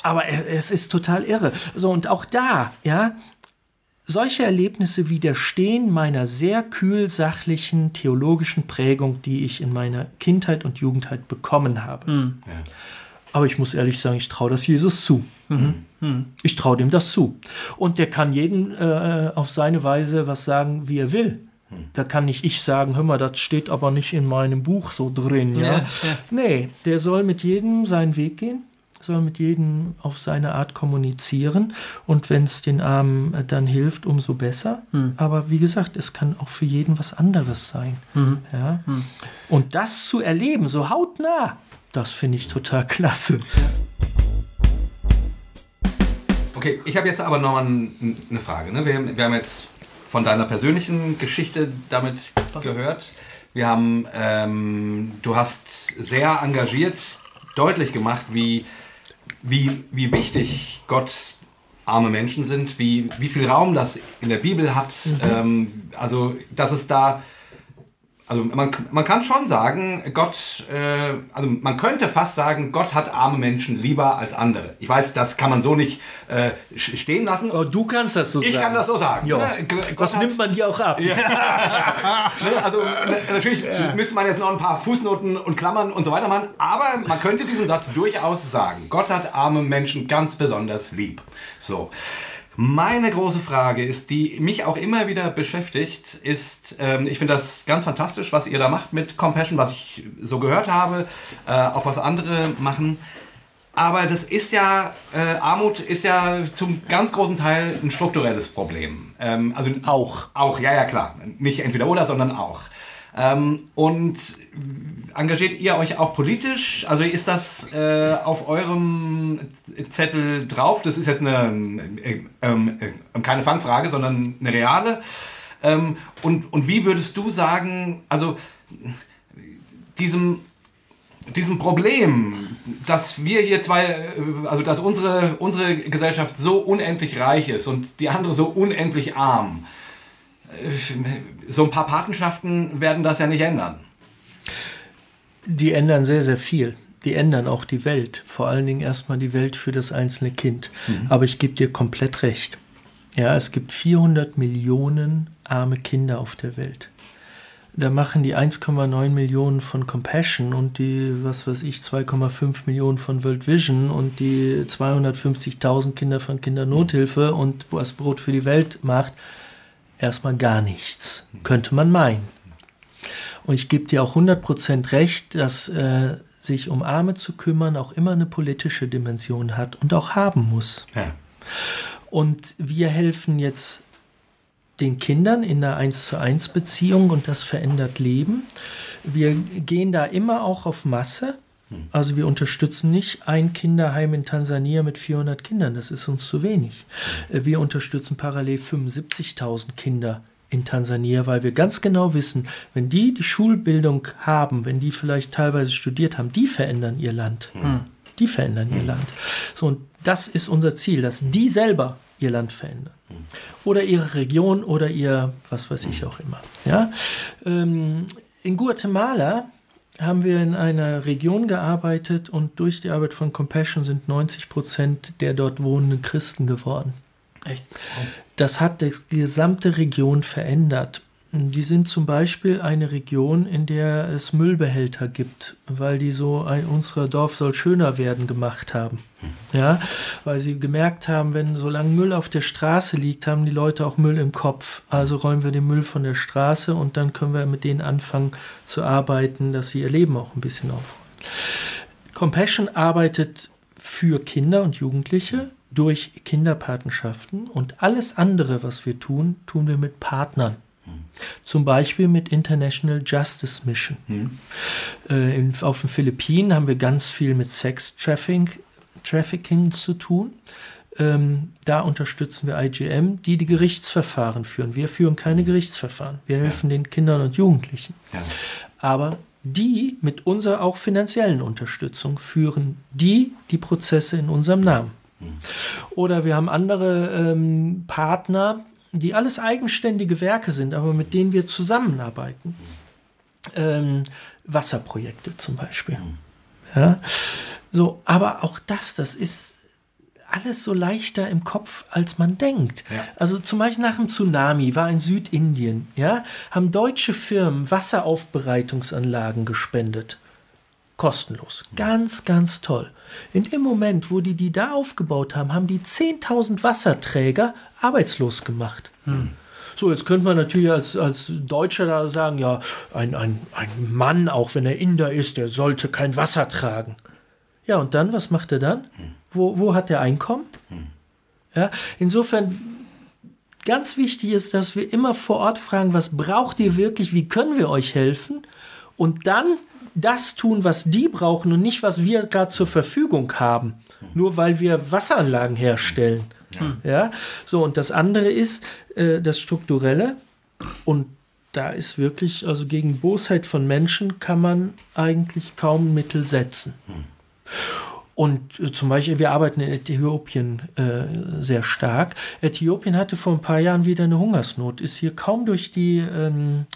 aber es ist total irre. So und auch da, ja, solche Erlebnisse widerstehen meiner sehr kühl sachlichen theologischen Prägung, die ich in meiner Kindheit und Jugendheit bekommen habe. Mhm. Ja. Aber ich muss ehrlich sagen, ich traue das Jesus zu. Mhm. Mhm. Ich traue dem das zu. Und der kann jeden äh, auf seine Weise was sagen, wie er will. Da kann nicht ich sagen, hör mal, das steht aber nicht in meinem Buch so drin. Ja? Ja, ja. Nee, der soll mit jedem seinen Weg gehen, soll mit jedem auf seine Art kommunizieren und wenn es den Armen äh, dann hilft, umso besser. Hm. Aber wie gesagt, es kann auch für jeden was anderes sein. Mhm. Ja? Hm. Und das zu erleben, so hautnah, das finde ich total klasse. Okay, ich habe jetzt aber noch eine Frage. Ne? Wir, wir haben jetzt von deiner persönlichen Geschichte damit gehört. Wir haben, ähm, du hast sehr engagiert deutlich gemacht, wie, wie, wie wichtig Gott arme Menschen sind, wie, wie viel Raum das in der Bibel hat. Mhm. Ähm, also, dass es da also man, man kann schon sagen, Gott, äh, also man könnte fast sagen, Gott hat arme Menschen lieber als andere. Ich weiß, das kann man so nicht äh, stehen lassen. Aber du kannst das so ich sagen. Ich kann das so sagen. Ja. Ne? Was hat, nimmt man dir auch ab? Ja. Ne, also natürlich ja. müsste man jetzt noch ein paar Fußnoten und Klammern und so weiter machen, aber man könnte diesen Satz durchaus sagen. Gott hat arme Menschen ganz besonders lieb. So. Meine große Frage ist, die mich auch immer wieder beschäftigt, ist, ähm, ich finde das ganz fantastisch, was ihr da macht mit Compassion, was ich so gehört habe, äh, auch was andere machen. Aber das ist ja, äh, Armut ist ja zum ganz großen Teil ein strukturelles Problem. Ähm, also auch. Auch, ja, ja, klar. Nicht entweder oder, sondern auch. Ähm, und engagiert ihr euch auch politisch? Also ist das äh, auf eurem Zettel drauf? Das ist jetzt eine äh, ähm, äh, keine Fangfrage, sondern eine reale. Ähm, und, und wie würdest du sagen, also diesem, diesem Problem, dass wir hier zwei, äh, also dass unsere, unsere Gesellschaft so unendlich reich ist und die andere so unendlich arm, so ein paar Patenschaften werden das ja nicht ändern. Die ändern sehr, sehr viel. Die ändern auch die Welt. Vor allen Dingen erstmal die Welt für das einzelne Kind. Mhm. Aber ich gebe dir komplett recht. Ja, es gibt 400 Millionen arme Kinder auf der Welt. Da machen die 1,9 Millionen von Compassion und die, was weiß ich, 2,5 Millionen von World Vision und die 250.000 Kinder von Kindernothilfe und was Brot für die Welt macht, erstmal gar nichts, könnte man meinen. Und ich gebe dir auch 100% recht, dass äh, sich um Arme zu kümmern auch immer eine politische Dimension hat und auch haben muss. Ja. Und wir helfen jetzt den Kindern in einer 1 zu 1 Beziehung und das verändert Leben. Wir gehen da immer auch auf Masse. Also wir unterstützen nicht ein Kinderheim in Tansania mit 400 Kindern, das ist uns zu wenig. Wir unterstützen parallel 75.000 Kinder in Tansania, weil wir ganz genau wissen, wenn die die Schulbildung haben, wenn die vielleicht teilweise studiert haben, die verändern ihr Land. Hm. Die verändern ihr Land. So, und das ist unser Ziel, dass die selber ihr Land verändern. Oder ihre Region oder ihr, was weiß ich auch immer. Ja? Ähm, in Guatemala haben wir in einer Region gearbeitet und durch die Arbeit von Compassion sind 90 Prozent der dort wohnenden Christen geworden. Echt? Das hat die gesamte Region verändert. Die sind zum Beispiel eine Region, in der es Müllbehälter gibt, weil die so ein unser Dorf soll schöner werden gemacht haben. Ja, weil sie gemerkt haben, wenn solange Müll auf der Straße liegt, haben die Leute auch Müll im Kopf. Also räumen wir den Müll von der Straße und dann können wir mit denen anfangen zu arbeiten, dass sie ihr Leben auch ein bisschen aufräumen. Compassion arbeitet für Kinder und Jugendliche durch Kinderpatenschaften und alles andere, was wir tun, tun wir mit Partnern. Zum Beispiel mit International Justice Mission. Mhm. Äh, in, auf den Philippinen haben wir ganz viel mit Sex Trafficking, zu tun. Ähm, da unterstützen wir IGM, die die Gerichtsverfahren führen. Wir führen keine Gerichtsverfahren. Wir helfen ja. den Kindern und Jugendlichen. Ja. Aber die mit unserer auch finanziellen Unterstützung führen die die Prozesse in unserem Namen. Mhm. Oder wir haben andere ähm, Partner, die alles eigenständige Werke sind, aber mit denen wir zusammenarbeiten. Ähm, Wasserprojekte zum Beispiel. Ja? So, aber auch das, das ist alles so leichter im Kopf, als man denkt. Ja. Also zum Beispiel nach dem Tsunami war in Südindien, ja, haben deutsche Firmen Wasseraufbereitungsanlagen gespendet. Kostenlos. Ganz, ganz toll. In dem Moment, wo die die da aufgebaut haben, haben die 10.000 Wasserträger arbeitslos gemacht. Hm. So, jetzt könnte man natürlich als, als Deutscher da sagen, ja, ein, ein, ein Mann, auch wenn er Inder ist, der sollte kein Wasser tragen. Ja, und dann, was macht er dann? Hm. Wo, wo hat er Einkommen? Hm. Ja, insofern, ganz wichtig ist, dass wir immer vor Ort fragen, was braucht ihr wirklich, wie können wir euch helfen? Und dann das tun, was die brauchen und nicht, was wir gerade zur Verfügung haben. Nur weil wir Wasseranlagen herstellen. Ja. ja. So, und das andere ist äh, das Strukturelle. Und da ist wirklich, also gegen Bosheit von Menschen kann man eigentlich kaum Mittel setzen. Hm. Und äh, zum Beispiel, wir arbeiten in Äthiopien äh, sehr stark. Äthiopien hatte vor ein paar Jahren wieder eine Hungersnot, ist hier kaum durch die ähm,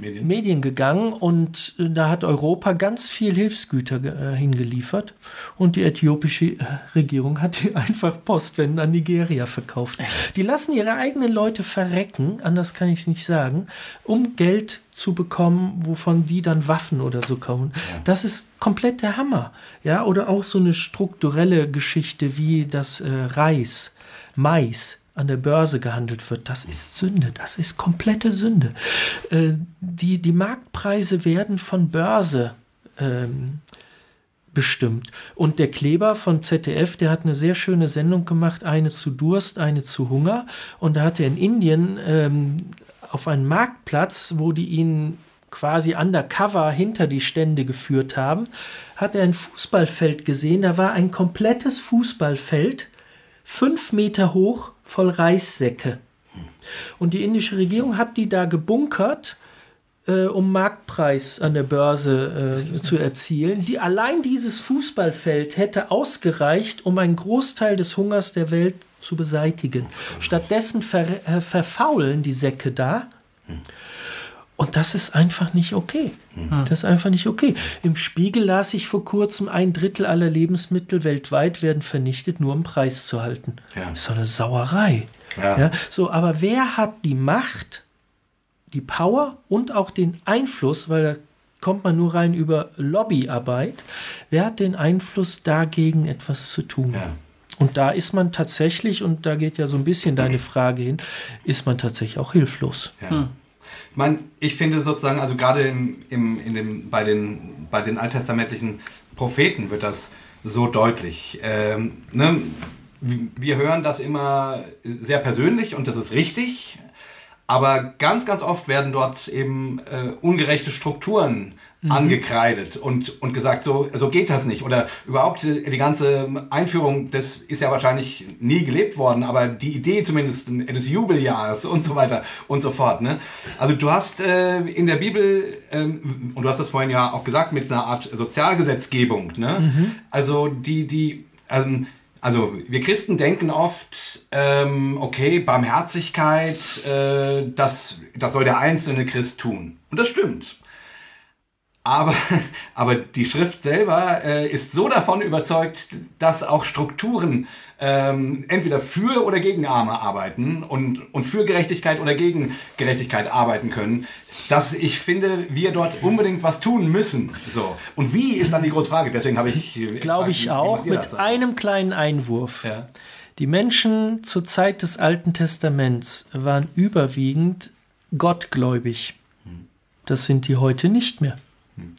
Medien. Medien gegangen und äh, da hat Europa ganz viel Hilfsgüter äh, hingeliefert und die äthiopische äh, Regierung hat die einfach Postwenden an Nigeria verkauft. Die lassen ihre eigenen Leute verrecken, anders kann ich es nicht sagen, um Geld zu bekommen, wovon die dann Waffen oder so kommen. Ja. Das ist komplett der Hammer. Ja, oder auch so eine strukturelle Geschichte wie das äh, Reis, Mais an der Börse gehandelt wird, das ist Sünde, das ist komplette Sünde. Äh, die, die Marktpreise werden von Börse ähm, bestimmt. Und der Kleber von ZDF, der hat eine sehr schöne Sendung gemacht, eine zu Durst, eine zu Hunger. Und da hat er in Indien ähm, auf einen Marktplatz, wo die ihn quasi undercover hinter die Stände geführt haben, hat er ein Fußballfeld gesehen. Da war ein komplettes Fußballfeld, fünf Meter hoch, voll Reissäcke. Und die indische Regierung hat die da gebunkert, äh, um Marktpreis an der Börse äh, zu erzielen. Die, allein dieses Fußballfeld hätte ausgereicht, um einen Großteil des Hungers der Welt zu beseitigen. Stattdessen ver, äh, verfaulen die Säcke da. Und das ist einfach nicht okay. Mhm. Das ist einfach nicht okay. Im Spiegel las ich vor kurzem, ein Drittel aller Lebensmittel weltweit werden vernichtet, nur um Preis zu halten. Ja. Das ist so eine Sauerei. Ja. ja. So, aber wer hat die Macht, die Power und auch den Einfluss, weil da kommt man nur rein über Lobbyarbeit, wer hat den Einfluss dagegen etwas zu tun? Ja. Und da ist man tatsächlich, und da geht ja so ein bisschen deine Frage hin, ist man tatsächlich auch hilflos. Ja. Hm. Ich meine, ich finde sozusagen, also gerade im, im, in dem, bei, den, bei den alttestamentlichen Propheten wird das so deutlich. Ähm, ne? Wir hören das immer sehr persönlich und das ist richtig, aber ganz, ganz oft werden dort eben äh, ungerechte Strukturen mhm. angekreidet und, und gesagt, so, so geht das nicht. Oder überhaupt die, die ganze Einführung, das ist ja wahrscheinlich nie gelebt worden, aber die Idee zumindest des Jubeljahres und so weiter und so fort. Ne? Also du hast äh, in der Bibel, ähm, und du hast das vorhin ja auch gesagt, mit einer Art Sozialgesetzgebung, ne? Mhm. also die, die, ähm, also wir Christen denken oft, ähm, okay, Barmherzigkeit, äh, das, das soll der einzelne Christ tun. Und das stimmt. Aber, aber die Schrift selber äh, ist so davon überzeugt, dass auch Strukturen ähm, entweder für oder gegen Arme arbeiten und, und für Gerechtigkeit oder gegen Gerechtigkeit arbeiten können, dass ich finde, wir dort unbedingt was tun müssen. So. Und wie ist dann die große Frage? Deswegen habe ich. Glaube ich auch, mit einem kleinen Einwurf. Ja. Die Menschen zur Zeit des Alten Testaments waren überwiegend gottgläubig. Hm. Das sind die heute nicht mehr.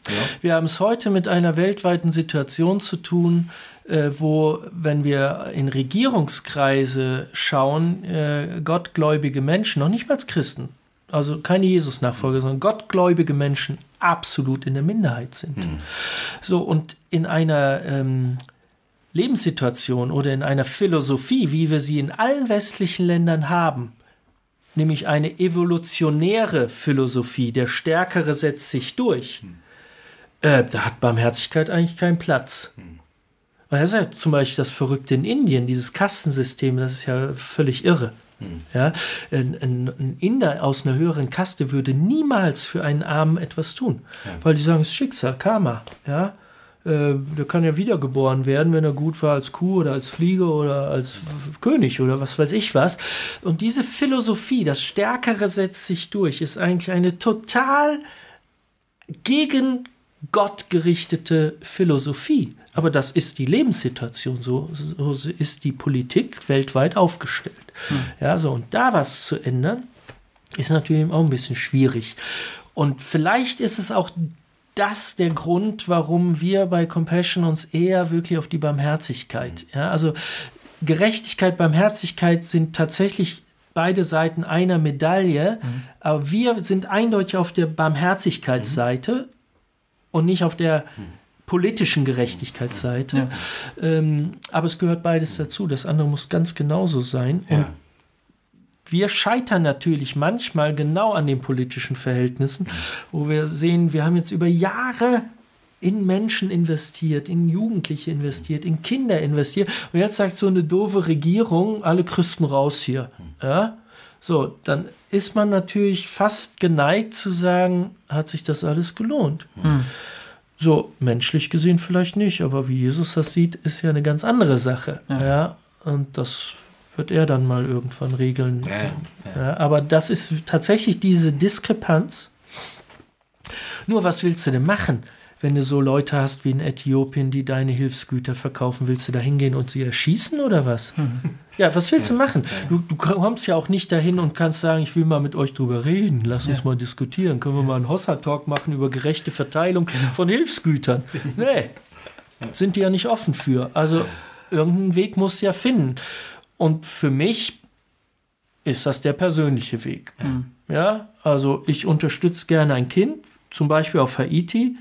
Ja. Wir haben es heute mit einer weltweiten Situation zu tun, äh, wo, wenn wir in Regierungskreise schauen, äh, gottgläubige Menschen, noch nicht mal als Christen, also keine Jesus-Nachfolger, sondern gottgläubige Menschen absolut in der Minderheit sind. Mhm. So, und in einer ähm, Lebenssituation oder in einer Philosophie, wie wir sie in allen westlichen Ländern haben, nämlich eine evolutionäre Philosophie, der Stärkere setzt sich durch, mhm. Äh, da hat Barmherzigkeit eigentlich keinen Platz. Mhm. Das ist ja zum Beispiel das Verrückte in Indien, dieses Kastensystem, das ist ja völlig irre. Ja, ein, ein, Inder aus einer höheren Kaste würde niemals für einen Armen etwas tun, ja. weil die sagen, es ist Schicksal, Karma. Ja, äh, der kann ja wiedergeboren werden, wenn er gut war als Kuh oder als Fliege oder als König oder was weiß ich was. Und diese Philosophie, das Stärkere setzt sich durch, ist eigentlich eine total gegen Gott gerichtete Philosophie. Aber das ist die Lebenssituation, so, so ist die Politik weltweit aufgestellt. Hm. Ja, so, und da was zu ändern, ist natürlich auch ein bisschen schwierig. Und vielleicht ist es auch das der Grund, warum wir bei Compassion uns eher wirklich auf die Barmherzigkeit, hm. ja, also Gerechtigkeit, Barmherzigkeit sind tatsächlich beide Seiten einer Medaille, mhm. aber wir sind eindeutig auf der Barmherzigkeitsseite mhm. Und nicht auf der mhm politischen Gerechtigkeitsseite. Ja. Ähm, aber es gehört beides dazu. Das andere muss ganz genauso sein. Ja. Und wir scheitern natürlich manchmal genau an den politischen Verhältnissen, wo wir sehen, wir haben jetzt über Jahre in Menschen investiert, in Jugendliche investiert, in Kinder investiert. Und jetzt sagt so eine doofe Regierung, alle Christen raus hier. Ja? So, dann ist man natürlich fast geneigt zu sagen, hat sich das alles gelohnt. Mhm. So, menschlich gesehen vielleicht nicht, aber wie Jesus das sieht, ist ja eine ganz andere Sache. Ja. ja und das wird er dann mal irgendwann regeln. Ja, ja. Ja, aber das ist tatsächlich diese Diskrepanz. Nur was willst du denn machen? wenn du so Leute hast wie in Äthiopien, die deine Hilfsgüter verkaufen, willst du da hingehen und sie erschießen oder was? Mhm. Ja, was willst du machen? Du, du, kommst ja auch nicht dahin und kannst sagen, ich will mal mit euch drüber reden, lass uns mal diskutieren, können wir mal einen Hossa-Talk machen über gerechte Verteilung genau. von Hilfsgütern. Nee, sind die ja nicht offen für. Also irgendeinen Weg muss ja finden. Und für mich ist das der persönliche Weg. Ja, also ich unterstütze gerne ein Kind, zum Beispiel auf Haiti,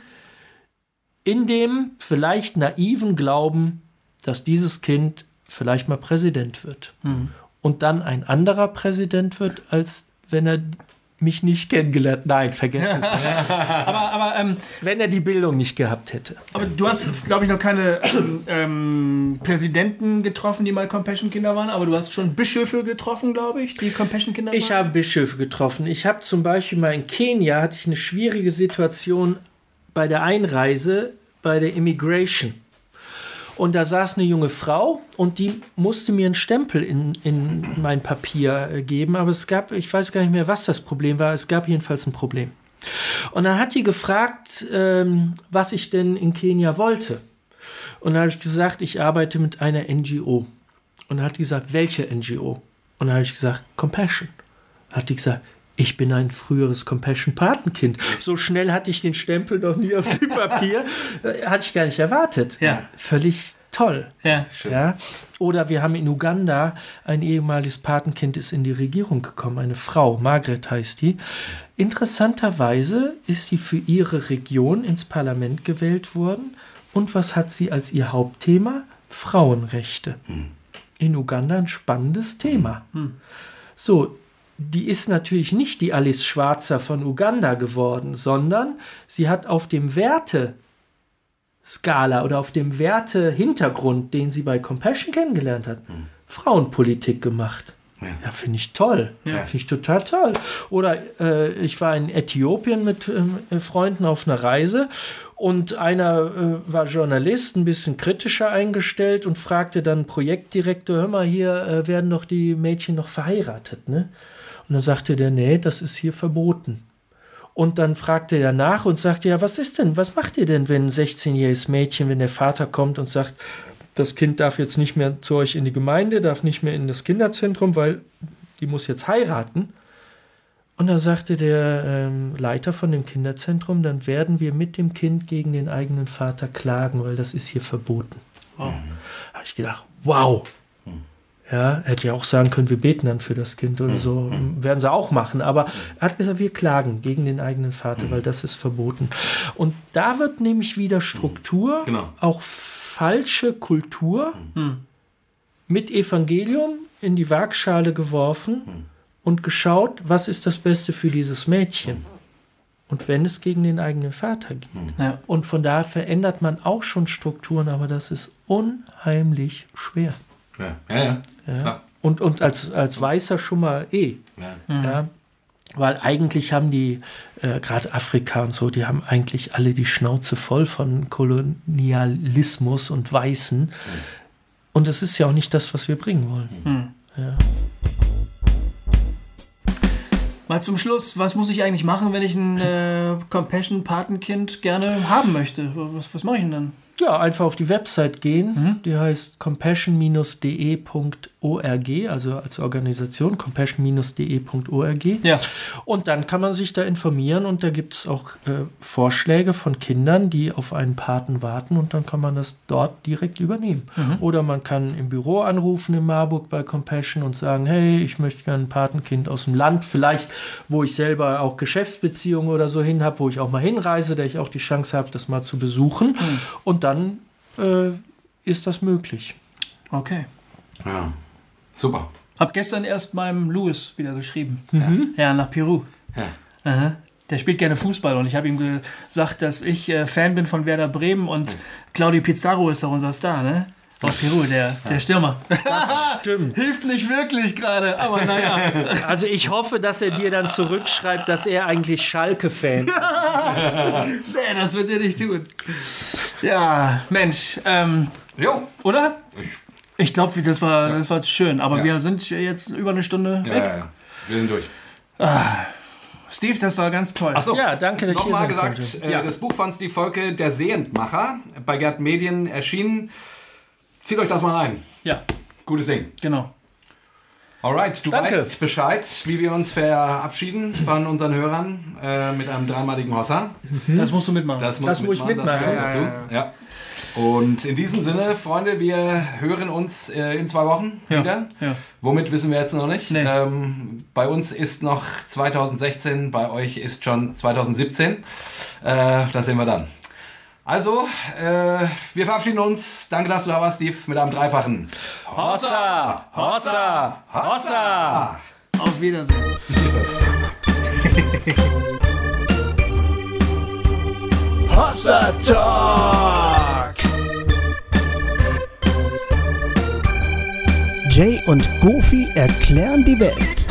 in dem vielleicht naiven Glauben, dass dieses Kind vielleicht mal Präsident wird. Mhm. Und dann ein anderer Präsident wird, als wenn er mich nicht kennengelernt. Nein, vergesst es. aber, aber ähm, wenn er die Bildung nicht gehabt hätte. Aber du hast, glaube ich, noch keine ähm, Präsidenten getroffen, die mal Compassion-Kinder waren, aber du hast schon Bischöfe getroffen, glaube ich, die Compassion-Kinder waren. Ich habe Bischöfe getroffen. Ich habe zum Beispiel mal in Kenia hatte ich eine schwierige Situation bei der Einreise bei der Immigration. Und da saß eine junge Frau und die musste mir einen Stempel in, in mein Papier äh, geben. Aber es gab, ich weiß gar nicht mehr, was das Problem war. Es gab jedenfalls ein Problem. Und dann hat die gefragt, ähm, was ich denn in Kenia wollte. Und dann habe ich gesagt, ich arbeite mit einer NGO. Und dann hat die gesagt, welche NGO? Und dann habe ich gesagt, Compassion. Hat die gesagt, ich bin ein früheres Compassion-Patenkind. So schnell hatte ich den Stempel noch nie auf dem Papier. Äh, hatte ich gar nicht erwartet. Ja. Völlig toll. Ja, schön. ja. Oder wir haben in Uganda ein ehemaliges Patenkind ist in die Regierung gekommen, eine Frau, Margaret heißt die. Interessanterweise ist sie für ihre Region ins Parlament gewählt worden. Und was hat sie als ihr Hauptthema? Frauenrechte. Hm. In Uganda ein spannendes Thema. Hm. So, die ist natürlich nicht die Alice Schwarzer von Uganda geworden, sondern sie hat auf dem Werte-Skala oder auf dem Werte-Hintergrund, den sie bei Compassion kennengelernt hat, mhm. Frauenpolitik gemacht. Ja, ja finde ich toll. Ja. Finde ich total toll. Oder äh, ich war in Äthiopien mit äh, Freunden auf einer Reise und einer äh, war Journalist, ein bisschen kritischer eingestellt und fragte dann Projektdirektor, hör mal, hier äh, werden doch die Mädchen noch verheiratet, ne? Und dann sagte der, nee, das ist hier verboten. Und dann fragte er nach und sagte, ja, was ist denn, was macht ihr denn, wenn ein 16-jähriges Mädchen, wenn der Vater kommt und sagt, das Kind darf jetzt nicht mehr zu euch in die Gemeinde, darf nicht mehr in das Kinderzentrum, weil die muss jetzt heiraten. Und Und da sagte der ähm, Leiter von dem Kinderzentrum, dann werden wir mit dem Kind gegen den eigenen Vater klagen, weil das ist hier verboten. Oh. Habe ich gedacht, wow. Ja, hätte ja auch sagen können, wir beten dann für das Kind oder so. Werden sie auch machen. Aber er hat gesagt, wir klagen gegen den eigenen Vater, weil das ist verboten. Und da wird nämlich wieder Struktur, Genau. auch falsche Kultur mit Evangelium in die Waagschale geworfen und geschaut, was ist das Beste für dieses Mädchen. Und wenn es gegen den eigenen Vater geht. Ja. Und von daher verändert man auch schon Strukturen, aber das ist unheimlich schwer. Ja, ja, ja. Ja. Klar. Und, und als, als Weißer schon mal eh. ja. Ja. Weil eigentlich haben die, äh, gerade Afrika und so, die haben eigentlich alle die Schnauze voll von Kolonialismus und Weißen. Und das ist ja auch nicht das, was wir bringen wollen. Ja. Mal zum Schluss, was muss ich eigentlich machen, wenn ich ein äh, Compassion-Patenkind gerne haben möchte? Was, was mache ich denn dann? Ja, einfach auf die Website gehen. Die heißt compassion-de.org, also als Organisation compassion-de.org. Ja. Und dann kann man sich da informieren und da gibt es auch äh, Vorschläge von Kindern, die auf einen Paten warten und dann kann man das dort direkt übernehmen. Oder man kann im Büro anrufen in Marburg bei Compassion und sagen, hey, ich möchte gerne ein Patenkind aus dem Land, vielleicht wo ich selber auch Geschäftsbeziehungen oder so hin habe, wo ich auch mal hinreise, da ich auch die Chance habe, das mal zu besuchen. Und dann äh, ist das möglich. Okay. ja. Super. Hab gestern erst meinem Louis wieder geschrieben. Ja, nach Peru. Ja. Aha. Der spielt gerne Fußball und ich habe ihm gesagt, dass ich äh, Fan bin von Werder Bremen und Claudio Pizarro ist doch unser Star, ne? Aus Peru, der, der Stürmer. Stimmt. Hilft nicht wirklich gerade, aber naja. Also ich hoffe, dass er dir dann zurückschreibt, dass er eigentlich Schalke-Fan ist. nee, das wird er nicht tun. Ja, Mensch, ähm, Jo. oder? Ich, Ich glaube, das war, das war schön, aber Ja. wir sind jetzt über eine Stunde ja, weg. ja, ja. Wir sind durch. Steve, das war ganz toll. Achso, Ja, danke, dass ich hier Nochmal gesagt, äh, Ja. das Buch von Steve Volke, Der Sehendmacher, bei Gerd Medien erschienen. Zieht euch das mal rein. Ja, Gutes Ding. genau. Alright, du Danke. weißt Bescheid, wie wir uns verabschieden von unseren Hörern äh, mit einem dreimaligen Hossa. Das musst du mitmachen. Das muss, Das muss ich mitmachen, das Ja, dazu. Ja. Und in diesem Sinne, Freunde, wir hören uns äh, in zwei Wochen Ja, wieder. ja. Womit wissen wir jetzt noch nicht. Nee. Ähm, bei uns ist noch 2016, bei euch ist schon 2017. Äh, das sehen wir dann. Also, äh, wir verabschieden uns. Danke, dass du da warst, Steve, mit einem dreifachen. Hossa! Hossa! Hossa! Auf Wiedersehen. Hossa Talk! Jay und Goofy erklären die Welt.